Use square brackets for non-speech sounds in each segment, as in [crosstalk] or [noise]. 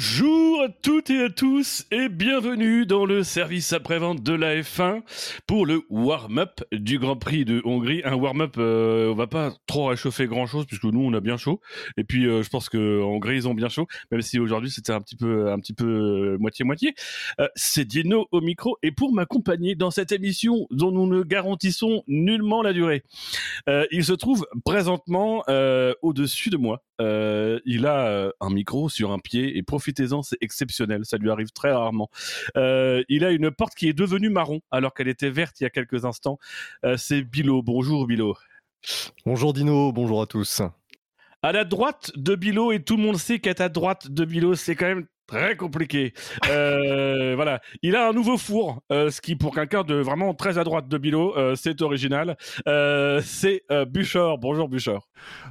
Bonjour à toutes et à tous et bienvenue dans le service après-vente de la F1 pour le warm-up du Grand Prix de Hongrie. Un warm-up, euh, on va pas trop réchauffer grand-chose puisque nous on a bien chaud et puis euh, je pense que Hongrie ils ont bien chaud même si aujourd'hui c'était un petit peu un petit peu euh, moitié-moitié. Euh, C'est Dino au micro et pour m'accompagner dans cette émission dont nous ne garantissons nullement la durée, il se trouve présentement au-dessus de moi. Il a un micro sur un pied et profitez-en, c'est exceptionnel, ça lui arrive très rarement. Euh, il a une porte qui est devenue marron alors qu'elle était verte il y a quelques instants. Euh, c'est Bilo. Bonjour Bilo. Bonjour Dino, bonjour à tous. À la droite de Bilo, et tout le monde sait qu'à ta droite de Bilo, c'est quand même très compliqué. Euh, voilà, il a un nouveau four, euh, ce qui pour quelqu'un de vraiment très à droite de Bilo, euh, c'est original. C'est Buchor. Bonjour Buchor.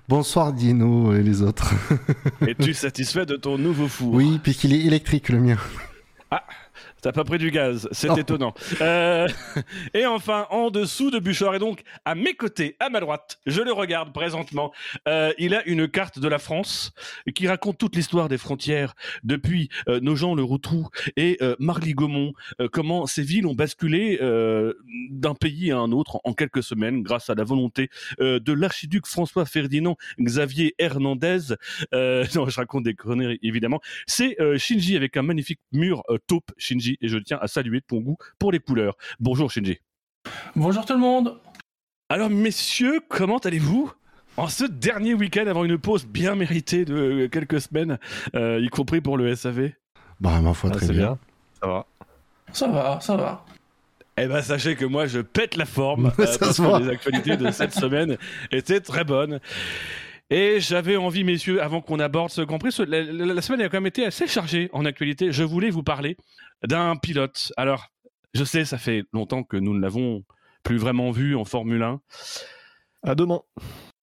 Bonsoir Dino et les autres. [laughs] Es-tu satisfait de ton nouveau four? Oui, puisqu'il est électrique le mien. T'as pas pris du gaz, c'est étonnant. Euh, et enfin, en dessous de Buchor, et donc à mes côtés, à ma droite, je le regarde présentement, euh, il a une carte de la France qui raconte toute l'histoire des frontières depuis euh, Nogent le Rotrou et euh, Marly-Gaumont, euh, comment ces villes ont basculé euh, d'un pays à un autre en quelques semaines grâce à la volonté euh, de l'archiduc François Ferdinand Xavier Hernandez. Euh, [laughs] non, je raconte des conneries évidemment. C'est euh, Shinji avec un magnifique mur euh, taupe Shinji et je tiens à saluer ton goût pour les couleurs. Bonjour Shinji. Bonjour tout le monde. Alors messieurs, comment allez-vous en ce dernier week-end avant une pause bien méritée de quelques semaines, euh, y compris pour le SAV Bah, ma foi, Ah, très bien. Ça va. Ça va, ça va. Eh ben sachez que moi je pète la forme [laughs] euh, Ça parce se que voit. les actualités de cette semaine étaient très bonnes. Et j'avais envie, messieurs, avant qu'on aborde ce Grand Prix, ce- la, la- la semaine a quand même été assez chargée en actualité. Je voulais vous parler d'un pilote. Alors, je sais, ça fait longtemps que nous ne l'avons plus vraiment vu en Formule 1. À demain.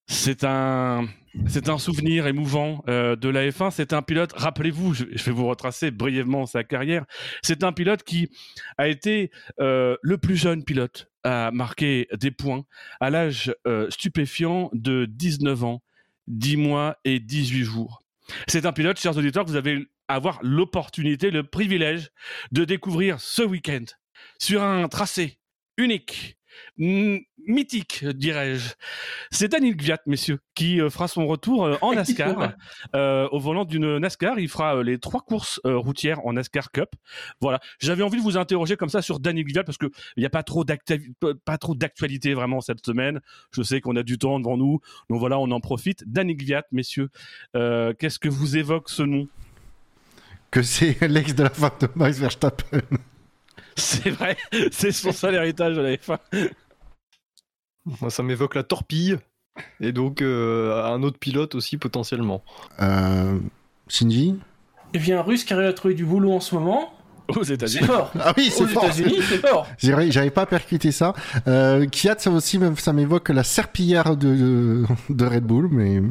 C'est un, c'est un souvenir émouvant euh, de la F1. C'est un pilote, rappelez-vous, je, je vais vous retracer brièvement sa carrière. C'est un pilote qui a été euh, le plus jeune pilote à marquer des points à l'âge euh, stupéfiant de 19 ans, 10 mois et 18 jours. C'est un pilote, chers auditeurs, que vous allez avoir l'opportunité, le privilège de découvrir ce week-end sur un tracé unique, mythique, dirais-je. C'est Daniel Gviat, messieurs, qui euh, fera son retour euh, en [laughs] NASCAR. euh, au volant d'une NASCAR. Il fera les trois courses euh, routières en NASCAR Cup. Voilà. J'avais envie de vous interroger comme ça sur Daniel Gviat parce que il n'y a pas trop d'actavi- pas trop d'actualité vraiment cette semaine. Je sais qu'on a du temps devant nous. Donc voilà, on en profite. Daniel Gviat, messieurs, euh, qu'est-ce que vous évoque ce nom? Que c'est [laughs] l'ex de la femme de Max Verstappen. C'est vrai, [laughs] c'est son seul héritage de la F1. Moi, ça m'évoque la torpille. Et donc, euh, un autre pilote aussi, potentiellement. Euh, Shinji Il y a un russe qui arrive à trouver du boulot en ce moment. Aux C'est États-Unis. fort. Ah oui, Aux c'est fort. États-Unis, c'est fort. [laughs] J'avais pas percuté ça. Euh, Kiat, ça aussi, même, ça m'évoque la serpillière de, de Red Bull, mais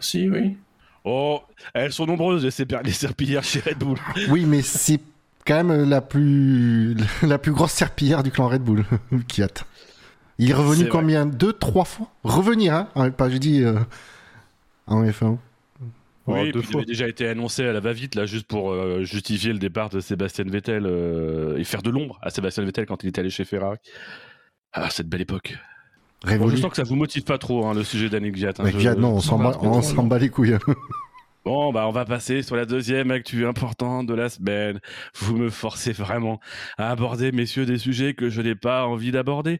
Si, oui. Oh, elles sont nombreuses les, serp- les serpillières chez Red Bull. oui, mais c'est quand même la plus, [laughs] la plus grosse serpillière du clan Red Bull, [laughs] Kiat. Il est revenu vrai. combien? Deux, trois fois? Revenir, hein? Ah, Pas, je dis, euh, en F1. Oh, Oui, puis il avait déjà été annoncé à la va-vite, là, juste pour euh, justifier le départ de Sébastien Vettel euh, et faire de l'ombre à Sébastien Vettel quand il était allé chez Ferrari. Ah, cette belle époque. Bon, je Révolu. sens que ça vous motive pas trop, hein, le sujet d'Annick Viat. hein, Mais je- non, on s'en bat, bat les couilles. Bon, bah, on va passer sur la deuxième actu importante de la semaine. Vous me forcez vraiment à aborder, messieurs, des sujets que je n'ai pas envie d'aborder,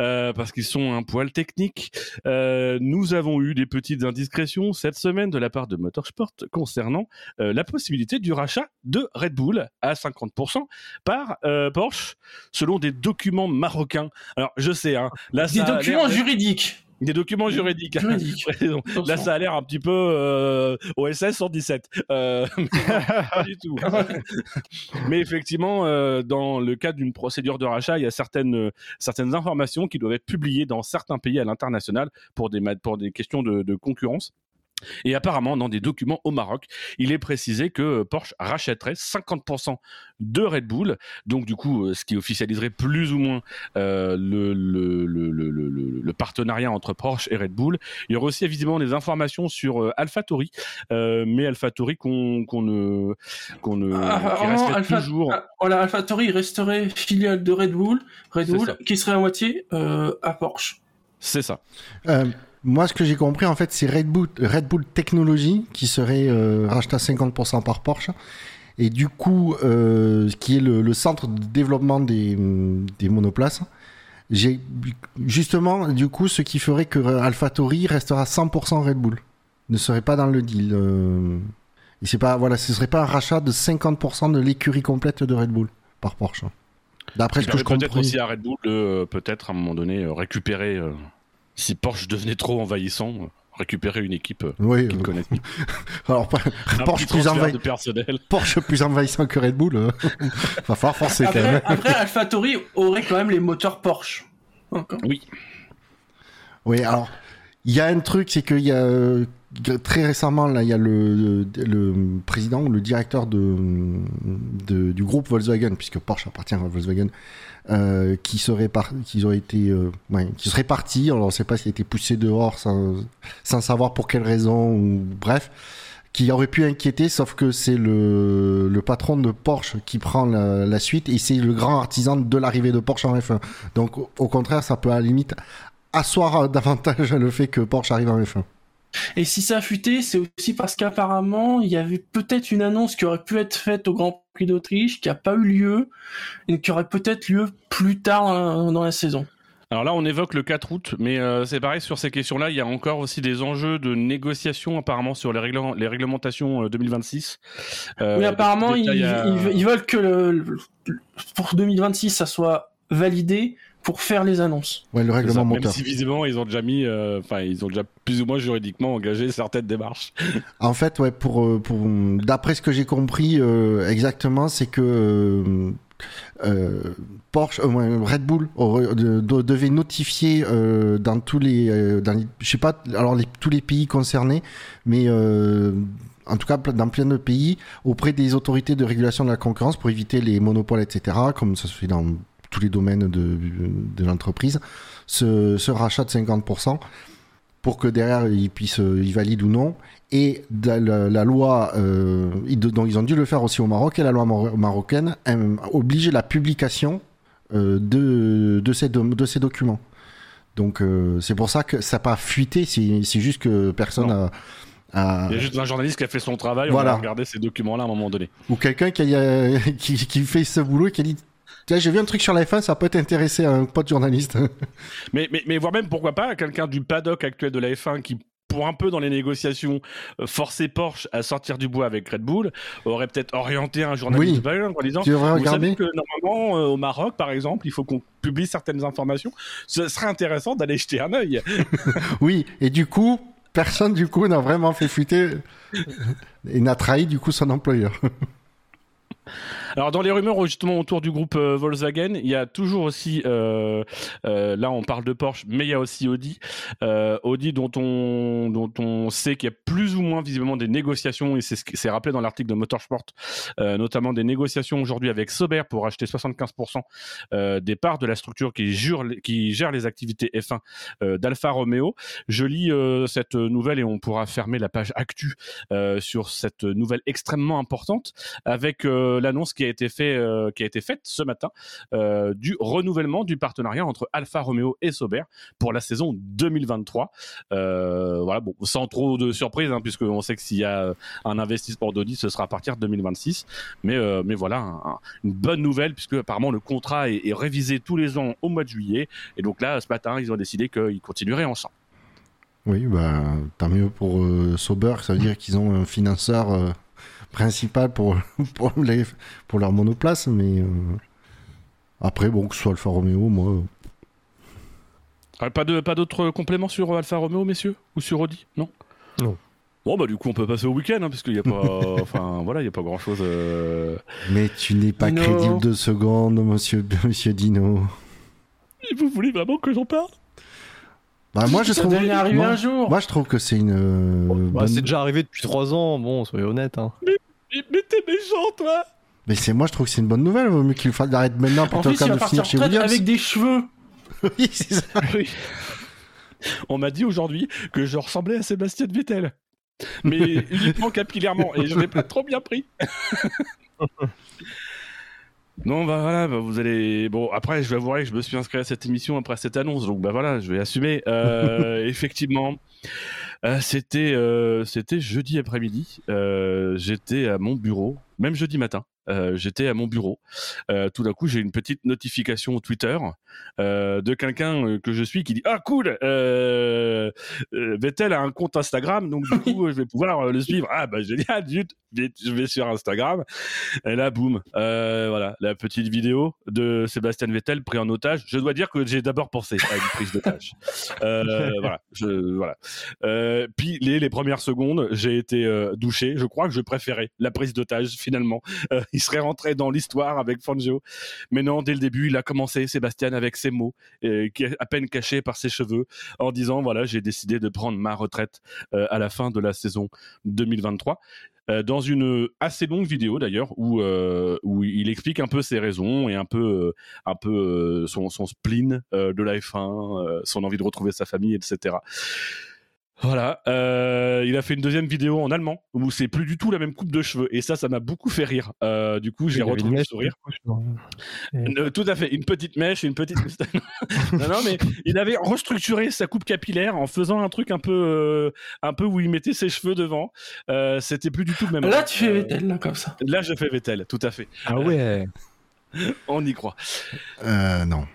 euh, parce qu'ils sont un poil techniques. Euh, nous avons eu des petites indiscrétions cette semaine de la part de Motorsport concernant euh, la possibilité du rachat de Red Bull à 50% par euh, Porsche, selon des documents marocains. Alors, je sais, hein, là, Des documents juridiques. Des documents juridiques. [laughs] Là, ça a l'air un petit peu euh, OSS 117. Euh, [laughs] mais non, pas du tout. mais effectivement, euh, dans le cadre d'une procédure de rachat, il y a certaines, certaines informations qui doivent être publiées dans certains pays à l'international pour des, pour des questions de, de concurrence. Et apparemment, dans des documents au Maroc, il est précisé que Porsche rachèterait 50% de Red Bull, donc du coup, euh, ce qui officialiserait plus ou moins euh, le, le, le, le, le- le partenariat entre Porsche et Red Bull. Il y aurait aussi évidemment des informations sur euh, AlphaTauri, euh, mais AlphaTauri qu'on qu'on ne qu'on ne Ah, qui resterait Alpha- toujours. ah, voilà, AlphaTauri resterait filiale de Red Bull, Red Bull, qui serait à moitié euh, à Porsche. C'est ça. Moi, ce que j'ai compris, en fait, c'est Red Bull, Red Bull Technology qui serait euh, racheté à 50% par Porsche. Et du coup, euh, qui est le, le centre de développement des, des monoplaces. J'ai justement, du coup, ce qui ferait que AlphaTauri restera 100% Red Bull, ne serait pas dans le deal. euh. Et c'est pas, voilà, ce serait pas un rachat de 50% de l'écurie complète de Red Bull par Porsche. D'après ce que je permet peut-être comprends. aussi à Red Bull de euh, peut-être à un moment donné euh, récupérer, euh, si Porsche devenait trop envahissant, récupérer une équipe euh, Oui, qu'ils euh, connaissent. [laughs] alors Porsche plus, envahi- de personnel. Porsche plus envahissant que Red Bull. euh. [laughs] Va falloir forcer quand Après, même. après AlphaTauri aurait quand même les moteurs Porsche. Encore. Oui, alors, il y a un truc, c'est qu'il y a très récemment, là, il y a le, le président ou le directeur de, de- du groupe Volkswagen, puisque Porsche appartient à Volkswagen, euh, qui serait par, qui été, euh, qui serait parti. Alors, on ne sait pas s'il a été poussé dehors sans, sans savoir pour quelle raison ou bref. Qui aurait pu inquiéter, sauf que c'est le, le patron de Porsche qui prend la, la suite et c'est le grand artisan de l'arrivée de Porsche en F1. Donc, au contraire, ça peut à la limite asseoir davantage [laughs] le fait que Porsche arrive en F1. Et si ça a fuité, c'est aussi parce qu'apparemment, il y avait peut-être une annonce qui aurait pu être faite au Grand Prix d'Autriche, qui n'a pas eu lieu, et qui aurait peut-être lieu plus tard dans la, dans la saison. Alors là, on évoque le 4 août, mais euh, c'est pareil sur ces questions-là. Il y a encore aussi des enjeux de négociation apparemment sur les, règlements- les réglementations euh, 2026. Euh, oui, des apparemment, ils, à- veulent que le, le- pour 2026, ça soit validé pour faire les annonces. Ouais, le C'est ça, règlement Même moteur. si visiblement ils ont déjà mis, euh, enfin ils ont déjà plus ou moins juridiquement engagé [laughs] certaines démarches. En fait, ouais, pour, euh, pour d'après ce que j'ai compris euh, exactement, c'est que euh, Porsche, euh, ouais, Red Bull aurait- de- de- devait notifier euh, dans tous les, euh, dans les- je sais pas, alors les, tous les pays concernés, mais euh, en tout cas dans plein de pays, auprès des autorités de régulation de la concurrence pour éviter les monopoles, etc., comme ça se fait dans tous les domaines de, de l'entreprise, ce, ce rachat de 50% pour que derrière ils puissent, ils valident ou non. Et la, la loi, euh, ils, donc ils ont dû le faire aussi au Maroc, et la loi maro- marocaine oblige la publication euh, de, de, ces, dom- de ces documents. Donc euh, c'est pour ça que ça n'a pas fuité, c'est juste que personne Non. a, a- Il y a juste un journaliste qui a fait son travail, on Voilà. a regardé ces documents-là à un moment donné. ou quelqu'un qui, [laughs] qui fait ce boulot et qui a dit Tiens, j'ai vu un truc sur la F1, ça peut t'intéresser à un pote journaliste. [laughs] Mais, mais, mais voire même, pourquoi pas, quelqu'un du paddock actuel de la F1 qui, pour un peu dans les négociations, euh, forcer Porsche à sortir du bois avec Red Bull, aurait peut-être orienté un journaliste Oui. de en disant tu Vous regarder. savez que normalement, euh, au Maroc, par exemple, il faut qu'on publie certaines informations. Ce serait intéressant d'aller jeter un œil. [laughs] Oui, et du coup, personne du coup n'a vraiment fait fuiter et n'a trahi du coup son employeur. [laughs] Alors dans les rumeurs justement autour du groupe euh, Volkswagen, il y a toujours aussi, euh, euh, là on parle de Porsche, mais il y a aussi Audi, Audi dont on dont on sait qu'il y a plus ou moins visiblement des négociations et c'est rappelé dans l'article de Motorsport, notamment des négociations aujourd'hui avec Sauber pour acheter 75% euh, des parts de la structure qui, qui gère les activités F1 euh, d'Alfa Romeo. Je lis cette nouvelle et on pourra fermer la page actu sur cette nouvelle extrêmement importante avec l'annonce qui a été fait, euh, faite ce matin euh, du renouvellement du partenariat entre Alfa Romeo et Sauber pour la saison 2023. Euh, voilà, bon, sans trop de surprise, hein, puisque on sait que s'il y a un investissement d'Audi, ce sera à partir de 2026. Mais, mais voilà, un- un- une bonne nouvelle, puisque apparemment le contrat est, révisé tous les ans au mois de juillet. Et donc là, ce matin, ils ont décidé qu'ils continueraient ensemble. Oui, bah tant mieux pour euh, Sauber, ça veut dire qu'ils ont un financeur principal pour, [laughs] pour, les, pour leur monoplace, mais euh, après, bon, que ce soit Alfa Romeo, moi. euh, Ah, Pas de pas d'autres compléments sur Alfa Romeo, messieurs? Ou sur Audi? Non? Non. Bon, bah du coup, on peut passer au week-end, hein, puisqu'il n'y a pas... [laughs] enfin, voilà, il n'y a pas grand-chose... euh, Mais tu n'es pas Dino. crédible deux secondes, monsieur, monsieur Dino. Et Vous voulez vraiment que j'en parle? Bah, moi, je ça trouve. devait arriver moi, un jour. moi, je trouve que c'est une. euh, Bah, bonne- c'est déjà arrivé depuis 3 ans, bon, soyez honnête. Hein. Mais, mais t'es méchant, toi Mais c'est moi, je trouve que c'est une bonne nouvelle. Vaut mieux qu'il fasse l'arrête maintenant en plutôt que de finir chez Williams. avec des cheveux. [laughs] Oui, c'est ça. [laughs] Oui. On m'a dit aujourd'hui que je ressemblais à Sébastien Vettel. Mais uniquement [laughs] capillairement. Et je l'ai pas trop bien pris. Non, bah voilà, bah, vous allez. Bon, après, je vais avouer que je me suis inscrit à cette émission après cette annonce, donc bah voilà, je vais assumer. Euh, [laughs] effectivement, euh, c'était euh, c'était jeudi après-midi. Euh, J'étais à mon bureau, même jeudi matin. Euh, J'étais à mon bureau. Euh, tout d'un coup, j'ai une petite notification Twitter euh, de quelqu'un que je suis qui dit ah cool, Vettel a un compte Instagram, donc du coup, je vais pouvoir le suivre. Ah bah génial, zut, je vais- je vais sur Instagram. Et là, boum, voilà, la petite vidéo de Sébastien Vettel pris en otage. Je dois dire que j'ai d'abord pensé à une prise d'otage. [laughs] Voilà, je, voilà. Puis les, les premières secondes, j'ai été douché. Je crois que je préférais la prise d'otage finalement. Il serait rentré dans l'histoire avec Fangio. Mais non, dès le début, il a commencé, Sébastien, avec ses mots, euh, qui est à peine cachés par ses cheveux, en disant, voilà, j'ai décidé de prendre ma retraite euh, à la fin de la saison 2023. Euh, dans une assez longue vidéo d'ailleurs où où il explique un peu ses raisons et un peu un peu son, son spleen de la F1, euh, son envie de retrouver sa famille, etc. Voilà, euh, il a fait une deuxième vidéo en allemand où c'est plus du tout la même coupe de cheveux et ça, ça m'a beaucoup fait rire. Euh, du coup, j'ai retrouvé le sourire. Euh, tout à fait, une petite mèche, une petite [laughs] non, non, mais il avait restructuré sa coupe capillaire en faisant un truc un peu, euh, un peu où il mettait ses cheveux devant. Euh, C'était plus du tout le même. Là, tu fais Vettel, là, comme ça. Là, je fais Vettel, tout à fait. Ah ouais [laughs] On y croit. Euh, non.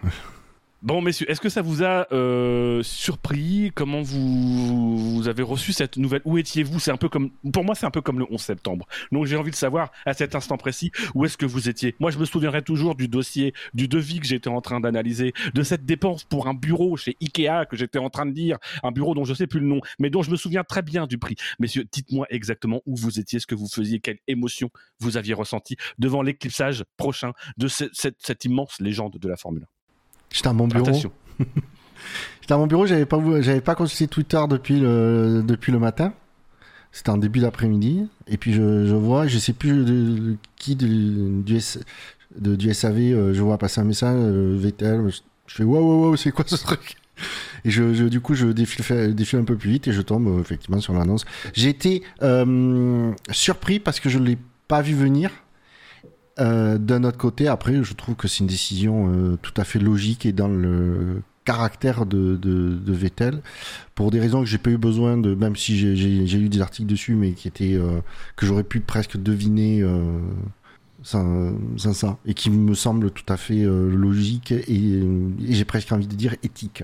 Bon, messieurs, est-ce que ça vous a euh, surpris? Comment vous, vous avez reçu cette nouvelle? Où étiez-vous? C'est un peu comme, pour moi, c'est un peu comme le 11 septembre. Donc, j'ai envie de savoir à cet instant précis où est-ce que vous étiez? Moi, je me souviendrai toujours du dossier, du devis que j'étais en train d'analyser, de cette dépense pour un bureau chez Ikea que j'étais en train de lire, un bureau dont je sais plus le nom, mais dont je me souviens très bien du prix. Messieurs, dites-moi exactement où vous étiez, ce que vous faisiez, quelle émotion vous aviez ressenti devant l'éclipsage prochain de ce- cette, cette immense légende de la Formule 1. J'étais à mon bureau. Attention. [laughs] J'étais à mon bureau, j'avais pas, j'avais pas consulté Twitter depuis le, depuis le matin. C'était en début d'après-midi. Et puis je, je vois, je sais plus de, de- qui du, du, S- de- du SAV, euh, je vois passer un message, euh, Vettel. Je, je fais wow, wow, wow, c'est quoi ce [laughs] truc? Et je, je- du coup, je défile, défile un peu plus vite et je tombe euh, effectivement sur l'annonce. J'ai été euh, surpris parce que je l'ai pas vu venir. Euh, D'un autre côté, après, je trouve que c'est une décision euh, tout à fait logique et dans le caractère de, de, de Vettel, pour des raisons que j'ai pas eu besoin de, même si j'ai- lu des articles dessus, mais qui étaient euh, que j'aurais pu presque deviner euh, sans, sans ça, et qui me semble tout à fait euh, logique et, et j'ai presque envie de dire éthique.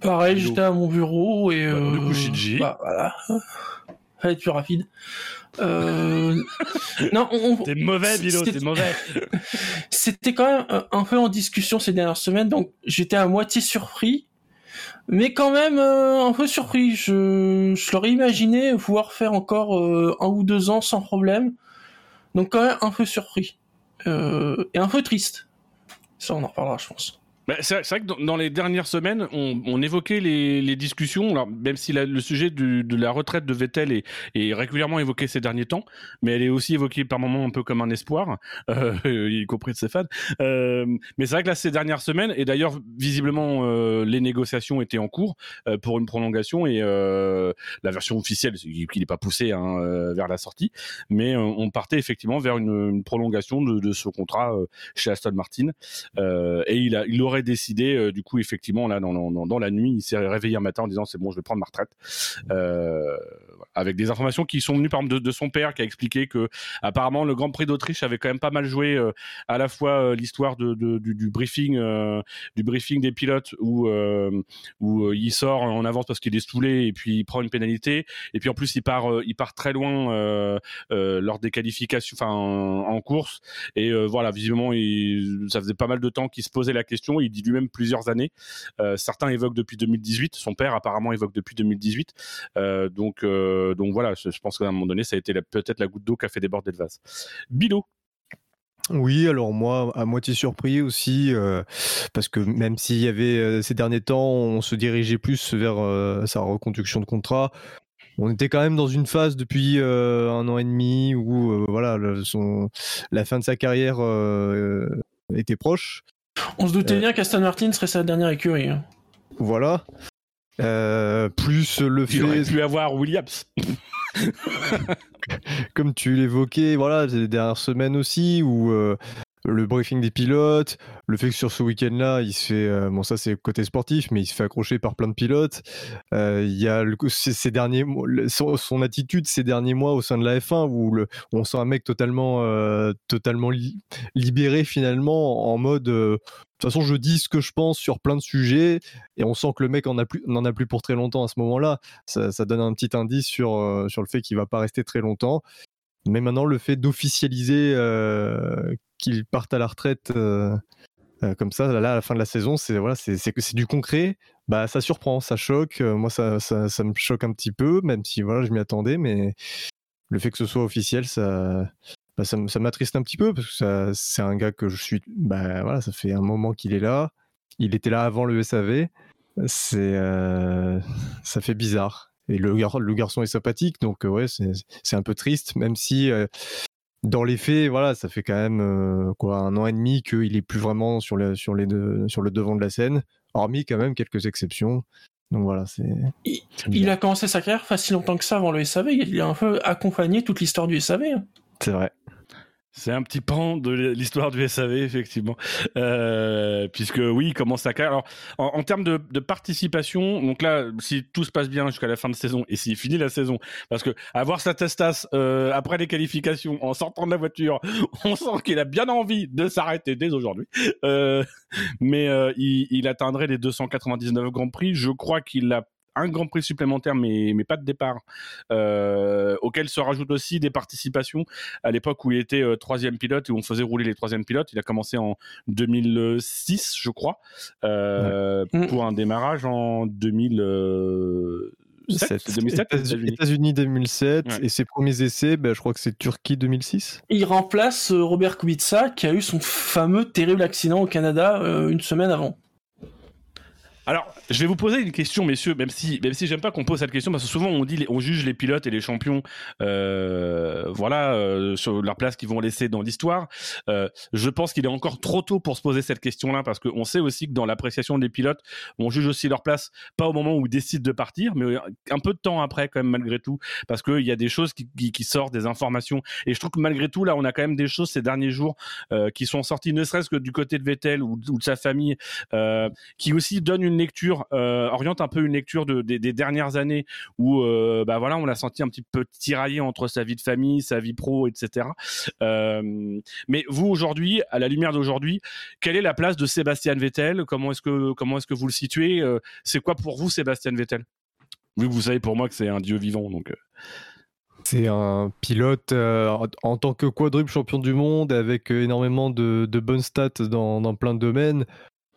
Pareil, j'étais à mon bureau et. Bah, du euh, coup, Shinji. Bah, voilà. Fallait être plus rapide. Euh... non, on, T'es mauvais, Bilo, t'es mauvais. [laughs] c'était quand même un, un peu en discussion ces dernières semaines, donc j'étais à moitié surpris, mais quand même euh, un peu surpris. Je, je l'aurais imaginé pouvoir faire encore euh, un ou deux ans sans problème, donc quand même un peu surpris Euh, et un peu triste. Ça, on en reparlera, je pense. Bah, c'est vrai que dans, les dernières semaines, on, évoquait les, discussions, alors, même si le sujet de la retraite de Vettel est, régulièrement évoqué ces derniers temps, mais elle est aussi évoquée par moments un peu comme un espoir, [laughs] euh, y compris de ses fans. Euh, mais c'est vrai que là, ces dernières semaines, et d'ailleurs, visiblement, euh, les négociations étaient en cours euh, pour une prolongation, et la version officielle, qu'il n'est pas poussé hein, vers la sortie, mais on partait effectivement vers une, prolongation de, ce contrat chez Aston Martin. Et il, a, il aurait décidé, euh, du coup, effectivement, là, dans la nuit, il s'est réveillé un matin en disant c'est bon, je vais prendre ma retraite. Euh, avec des informations qui sont venues par de, de son père qui a expliqué que apparemment le Grand Prix d'Autriche avait quand même pas mal joué euh, à la fois euh, l'histoire de, de- du, du briefing euh, du briefing des pilotes où où il sort en avance parce qu'il est saoulé et puis il prend une pénalité. Et puis en plus il part il part très loin lors des qualifications enfin en, en course. Et voilà visiblement il, ça faisait pas mal de temps qu'il se posait la question. Il dit lui-même plusieurs années. Certains évoquent depuis 2018 son père apparemment évoque depuis 2018 euh, donc euh, donc voilà je, je pense qu'à un moment donné ça a été peut-être la goutte d'eau qui a fait déborder le vase Bilo Oui, alors moi, à moitié surpris aussi, euh, parce que même s'il y avait euh, ces derniers temps, on se dirigeait plus vers euh, sa reconduction de contrat. On était quand même dans une phase depuis un an et demi où voilà, son, la fin de sa carrière était proche. On se doutait bien qu'Aston Martin serait sa dernière écurie. Hein. Voilà. Plus le fait. Il aurait pu avoir Williams. [laughs] Comme tu l'évoquais, voilà, les dernières semaines aussi, où euh, le briefing des pilotes, le fait que sur ce week-end-là, il se fait, euh, bon ça c'est côté sportif, mais il se fait accrocher par plein de pilotes. Euh, il y a le, derniers, son, son, attitude ces derniers mois au sein de la F1 où, on sent un mec totalement, totalement libéré finalement en mode de toute façon, je dis ce que je pense sur plein de sujets et on sent que le mec n'en a plus pour très longtemps à ce moment-là. Ça, donne un petit indice sur, euh, sur le fait qu'il va pas rester très longtemps. Mais maintenant, le fait d'officialiser euh, qu'il parte à la retraite euh, comme ça, là, à la fin de la saison, c'est voilà, c'est, du concret. Bah, ça surprend, ça choque. moi, ça, ça, ça, me choque un petit peu, même si voilà, je m'y attendais. Mais le fait que ce soit officiel, ça, bah, ça, m'attriste un petit peu parce que c'est un gars que je suis. Bah, voilà, ça fait un moment qu'il est là. Il était là avant le SAV. C'est, euh, ça fait bizarre. Et le, le garçon est sympathique, donc euh, ouais, c'est un peu triste, même si euh, dans les faits, voilà, ça fait quand même quoi un an et demi qu'il est plus vraiment sur, le, sur, les sur le devant de la scène, hormis quand même quelques exceptions. Donc voilà, c'est. Il, il, a commencé sa carrière pas si longtemps que ça avant le SAV. Il a un peu accompagné toute l'histoire du SAV. Hein. C'est vrai. C'est un petit pan de l'histoire du SAV, effectivement. Euh, puisque oui, il commence à Alors, en, termes de, participation, donc là, si tout se passe bien jusqu'à la fin de saison et s'il finit la saison, parce que avoir sa testas euh, après les qualifications, en sortant de la voiture, [laughs] on sent qu'il a bien envie de s'arrêter dès aujourd'hui. Euh, mais il, il, atteindrait les 299 Grands Prix. Je crois qu'il a un Grand Prix supplémentaire, mais, mais pas de départ, euh, auquel se rajoutent aussi des participations à l'époque où il était euh, troisième pilote et où on faisait rouler les troisièmes pilotes. Il a commencé en 2006, je crois, euh, pour un démarrage en 2007. 2007 États-Unis 2007 et ses premiers essais, ben, je crois que c'est Turquie 2006. Il remplace Robert Kubica qui a eu son fameux terrible accident au Canada une semaine avant. Alors, je vais vous poser une question, messieurs, même si, même si j'aime pas qu'on pose cette question, parce que souvent on dit, on juge les pilotes et les champions, euh, voilà, euh, sur leur place qu'ils vont laisser dans l'histoire. Euh, je pense qu'il est encore trop tôt pour se poser cette question-là, parce qu'on sait aussi que dans l'appréciation des pilotes, on juge aussi leur place, pas au moment où ils décident de partir, mais un peu de temps après, quand même, malgré tout, parce qu'il y a des choses qui, sortent, des informations. Et je trouve que malgré tout, là, on a quand même des choses ces derniers jours qui sont sorties, ne serait-ce que du côté de Vettel ou, de sa famille, qui aussi donnent une lecture, euh, oriente un peu une lecture de, des, dernières années où, euh, bah voilà, on l'a senti un petit peu tiraillé entre sa vie de famille, sa vie pro, etc. Euh, mais vous aujourd'hui, à la lumière d'aujourd'hui, quelle est la place de Sébastien Vettel? Comment est-ce que est-ce que vous le situez? C'est quoi pour vous Sébastien Vettel? Vu que vous savez pour moi que c'est un dieu vivant, donc. C'est un pilote en tant que quadruple champion du monde avec énormément de, de bonnes stats dans, dans, plein de domaines.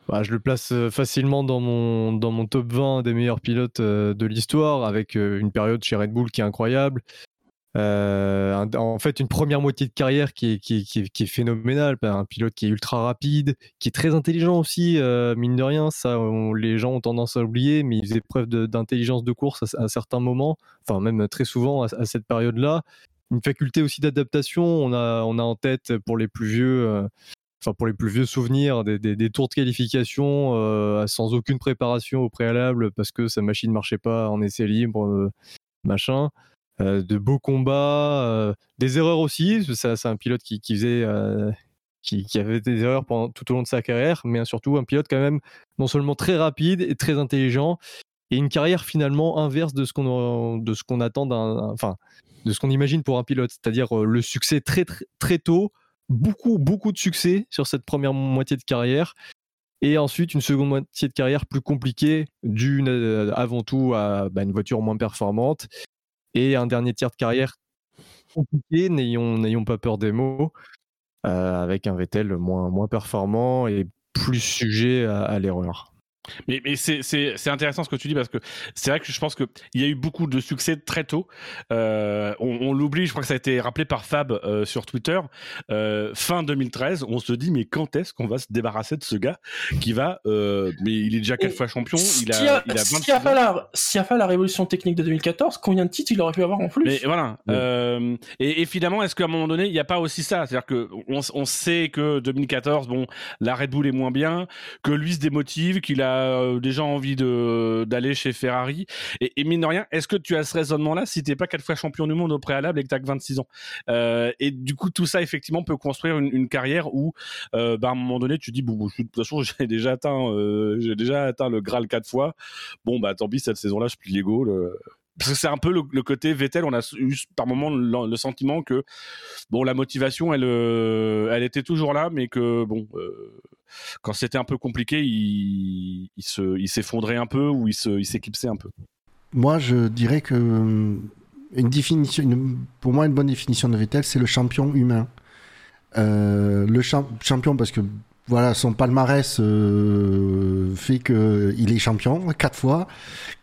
Bah, je le place euh, facilement dans mon, dans mon top 20 des meilleurs pilotes euh, de l'histoire, avec euh, une période chez Red Bull qui est incroyable. en fait, une première moitié de carrière qui est, qui, qui, est, phénoménale. Un pilote qui est ultra rapide, qui est très intelligent aussi, mine de rien. Ça, les gens ont tendance à oublier, mais il faisait preuve d'intelligence de, course à, certains moments, enfin même très souvent à, cette période-là. Une faculté aussi d'adaptation. On a, on a en tête pour les plus vieux enfin pour les plus vieux souvenirs, des, tours de qualification euh, sans aucune préparation au préalable parce que sa machine ne marchait pas en essai libre, euh, machin. Euh, de beaux combats, des erreurs aussi. C'est un pilote qui, faisait, qui, avait des erreurs tout au long de sa carrière, mais surtout un pilote quand même non seulement très rapide et très intelligent, et une carrière finalement inverse de ce qu'on attend enfin de ce qu'on imagine pour un pilote, c'est-à-dire le succès très, très très tôt beaucoup, beaucoup de succès sur cette première moitié de carrière. Et ensuite, une seconde moitié de carrière plus compliquée, due euh, avant tout à bah, une voiture moins performante. Et un dernier tiers de carrière compliqué, n'ayons pas peur des mots, euh, avec un Vettel moins, moins performant et plus sujet à l'erreur. Mais, mais c'est intéressant ce que tu dis parce que c'est vrai que je pense qu'il y a eu beaucoup de succès très tôt. Euh, on, l'oublie, je crois que ça a été rappelé par Fab euh, sur Twitter, euh, fin 2013, on se dit mais quand est-ce qu'on va se débarrasser de ce gars qui va, euh, mais il est déjà quatre fois champion, il a, a, il a s'il y a 26 pas ans. la, s'il y a pas la révolution technique de 2014, combien de titres il aurait pu avoir en plus? Mais voilà. Ouais. Euh, et, et finalement, est-ce qu'à un moment donné, il n'y a pas aussi ça? C'est-à-dire que on, on sait que 2014, bon, la Red Bull est moins bien, que lui se démotive, qu'il a euh, déjà envie de d'aller chez Ferrari. Et, mine de rien, est-ce que tu as ce raisonnement-là si t'es pas quatre fois champion du monde au préalable et que t'as que 26 ans? Euh, Et du coup, tout ça effectivement peut construire une, carrière où, euh, bah, à un moment donné, tu dis de toute façon, [laughs] j'ai déjà atteint, j'ai déjà atteint le Graal quatre fois. Bon, bah tant pis, cette saison-là, je plie les le parce que c'est un peu le, côté Vettel. On a eu par moment le, sentiment que bon, la motivation, elle, euh, était toujours là, mais que bon, euh, quand c'était un peu compliqué, il, il se, il s'effondrait un peu ou il se, un peu. Moi, je dirais que euh, une définition, pour moi, une bonne définition de Vettel, c'est le champion humain. Le champ- champion parce que voilà, son palmarès euh, fait que il est champion quatre fois,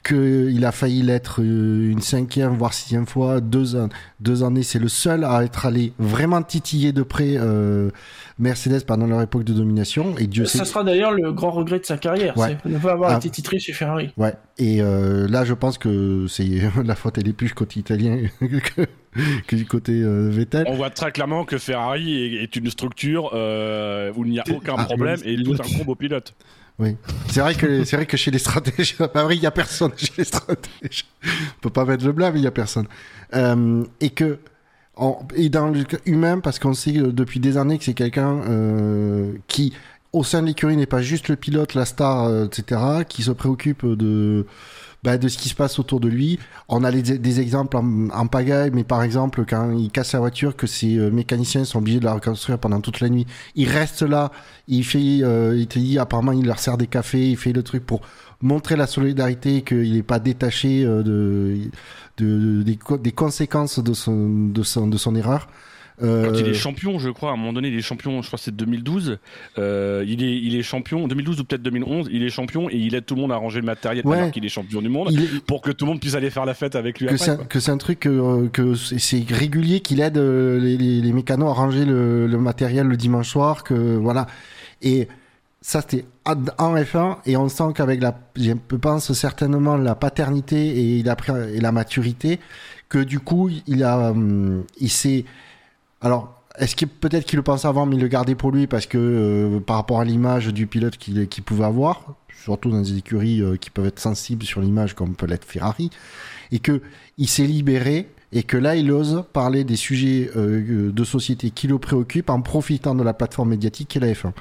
que il a failli l'être euh, une cinquième voire sixième fois, deux deux années. C'est le seul à être allé vraiment titiller de près euh, Mercedes pendant leur époque de domination. Et Dieu sait. Ça sera d'ailleurs le grand regret de sa carrière, Ouais. c'est de ne pas avoir Ah. été titré chez Ferrari. Ouais, et euh, là je pense que c'est [laughs] la faute elle est plus côté italien [laughs] que, que du côté euh, Vettel. On voit très clairement que Ferrari est, est une structure euh, où il n'y a aucun Ah, problème et tout [laughs] un combo pilote. C'est vrai que c'est vrai que chez les stratèges, à Paris il y a personne chez les stratèges. On peut pas mettre le blâme, il y a personne. Euh, et que et dans le cas humain parce qu'on sait depuis des années que c'est quelqu'un euh, qui au sein de l'écurie n'est pas juste le pilote, la star, euh, etc., qui se préoccupe de bah, de ce qui se passe autour de lui. On a des exemples en, en pagaille, mais par exemple, quand il casse sa voiture, que ses euh, mécaniciens sont obligés de la reconstruire pendant toute la nuit, il reste là, il fait, euh, il te dit, apparemment, il leur sert des cafés, il fait le truc pour montrer la solidarité, qu'il n'est pas détaché euh, de, de, des, co- des conséquences de son, de son, de son erreur. Euh, Quand il est champion, je crois, à un moment donné, il est champion, je crois que c'est 2012. Euh, il, est, il est champion, 2012 ou peut-être 2011, il est champion et il aide tout le monde à ranger le matériel Ouais. alors qu'il est champion du monde il pour que tout le monde puisse aller faire la fête avec lui que c'est un truc que, que c'est régulier qu'il aide les, les, les mécanos à ranger le, le matériel le dimanche soir que voilà et ça c'était en en F1 et on sent qu'avec la je pense certainement la paternité et la maturité que du coup il a hum, il s'est alors est-ce que peut-être qu'il le pensait avant mais il le gardait pour lui parce que euh, par rapport à l'image du pilote qu'il qu'il pouvait avoir surtout dans des écuries euh, qui peuvent être sensibles sur l'image comme peut l'être Ferrari et que il s'est libéré et que là il ose parler des sujets euh, de société qui le préoccupent en profitant de la plateforme médiatique qu'est la F1.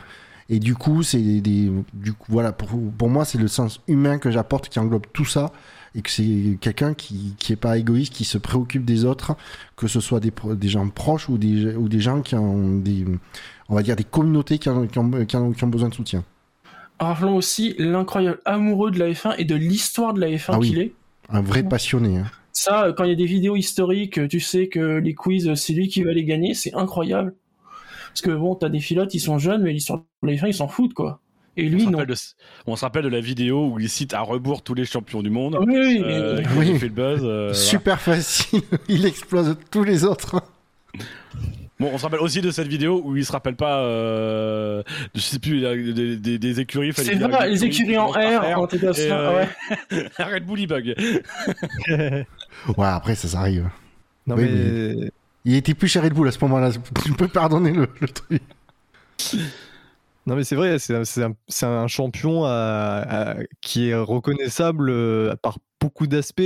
Et du coup, c'est des, des- du coup, voilà, pour, pour moi, c'est le sens humain que j'apporte qui englobe tout ça et que c'est quelqu'un qui, qui est pas égoïste, qui se préoccupe des autres, que ce soit des, des gens proches ou des, ou des gens qui ont des, on va dire des communautés qui ont, qui ont, qui ont- qui ont besoin de soutien. Rappelons aussi l'incroyable amoureux de la F1 et de l'histoire de la F1 Ah oui. qu'il est. Un vrai passionné. hein. Ça, quand il y a des vidéos historiques, tu sais que les quiz, c'est lui qui va les gagner, c'est incroyable. Parce que bon, t'as des pilotes, ils sont jeunes, mais l'histoire de la F1, ils s'en foutent, quoi. Et On lui, se, non. rappelle de, on se rappelle de la vidéo où il cite à rebours tous les champions du monde. Oui, oui, Euh, Oui. a fait le buzz. euh, voilà. Super facile. [laughs] il explose tous les autres. Bon, on se rappelle aussi de cette vidéo où il se rappelle pas, euh, je sais plus, il a des, des- des écuries. c'est vrai, les écuries en R, en euh, ouais. [laughs] Red Bull, il bug. [laughs] Ouais, après, ça, ça arrive. Non, Oui, mais... Il était plus chez Red Bull à ce moment-là. Tu peux pardonner le, le truc. Non mais c'est vrai, c'est un, champion qui est reconnaissable euh, par beaucoup d'aspects.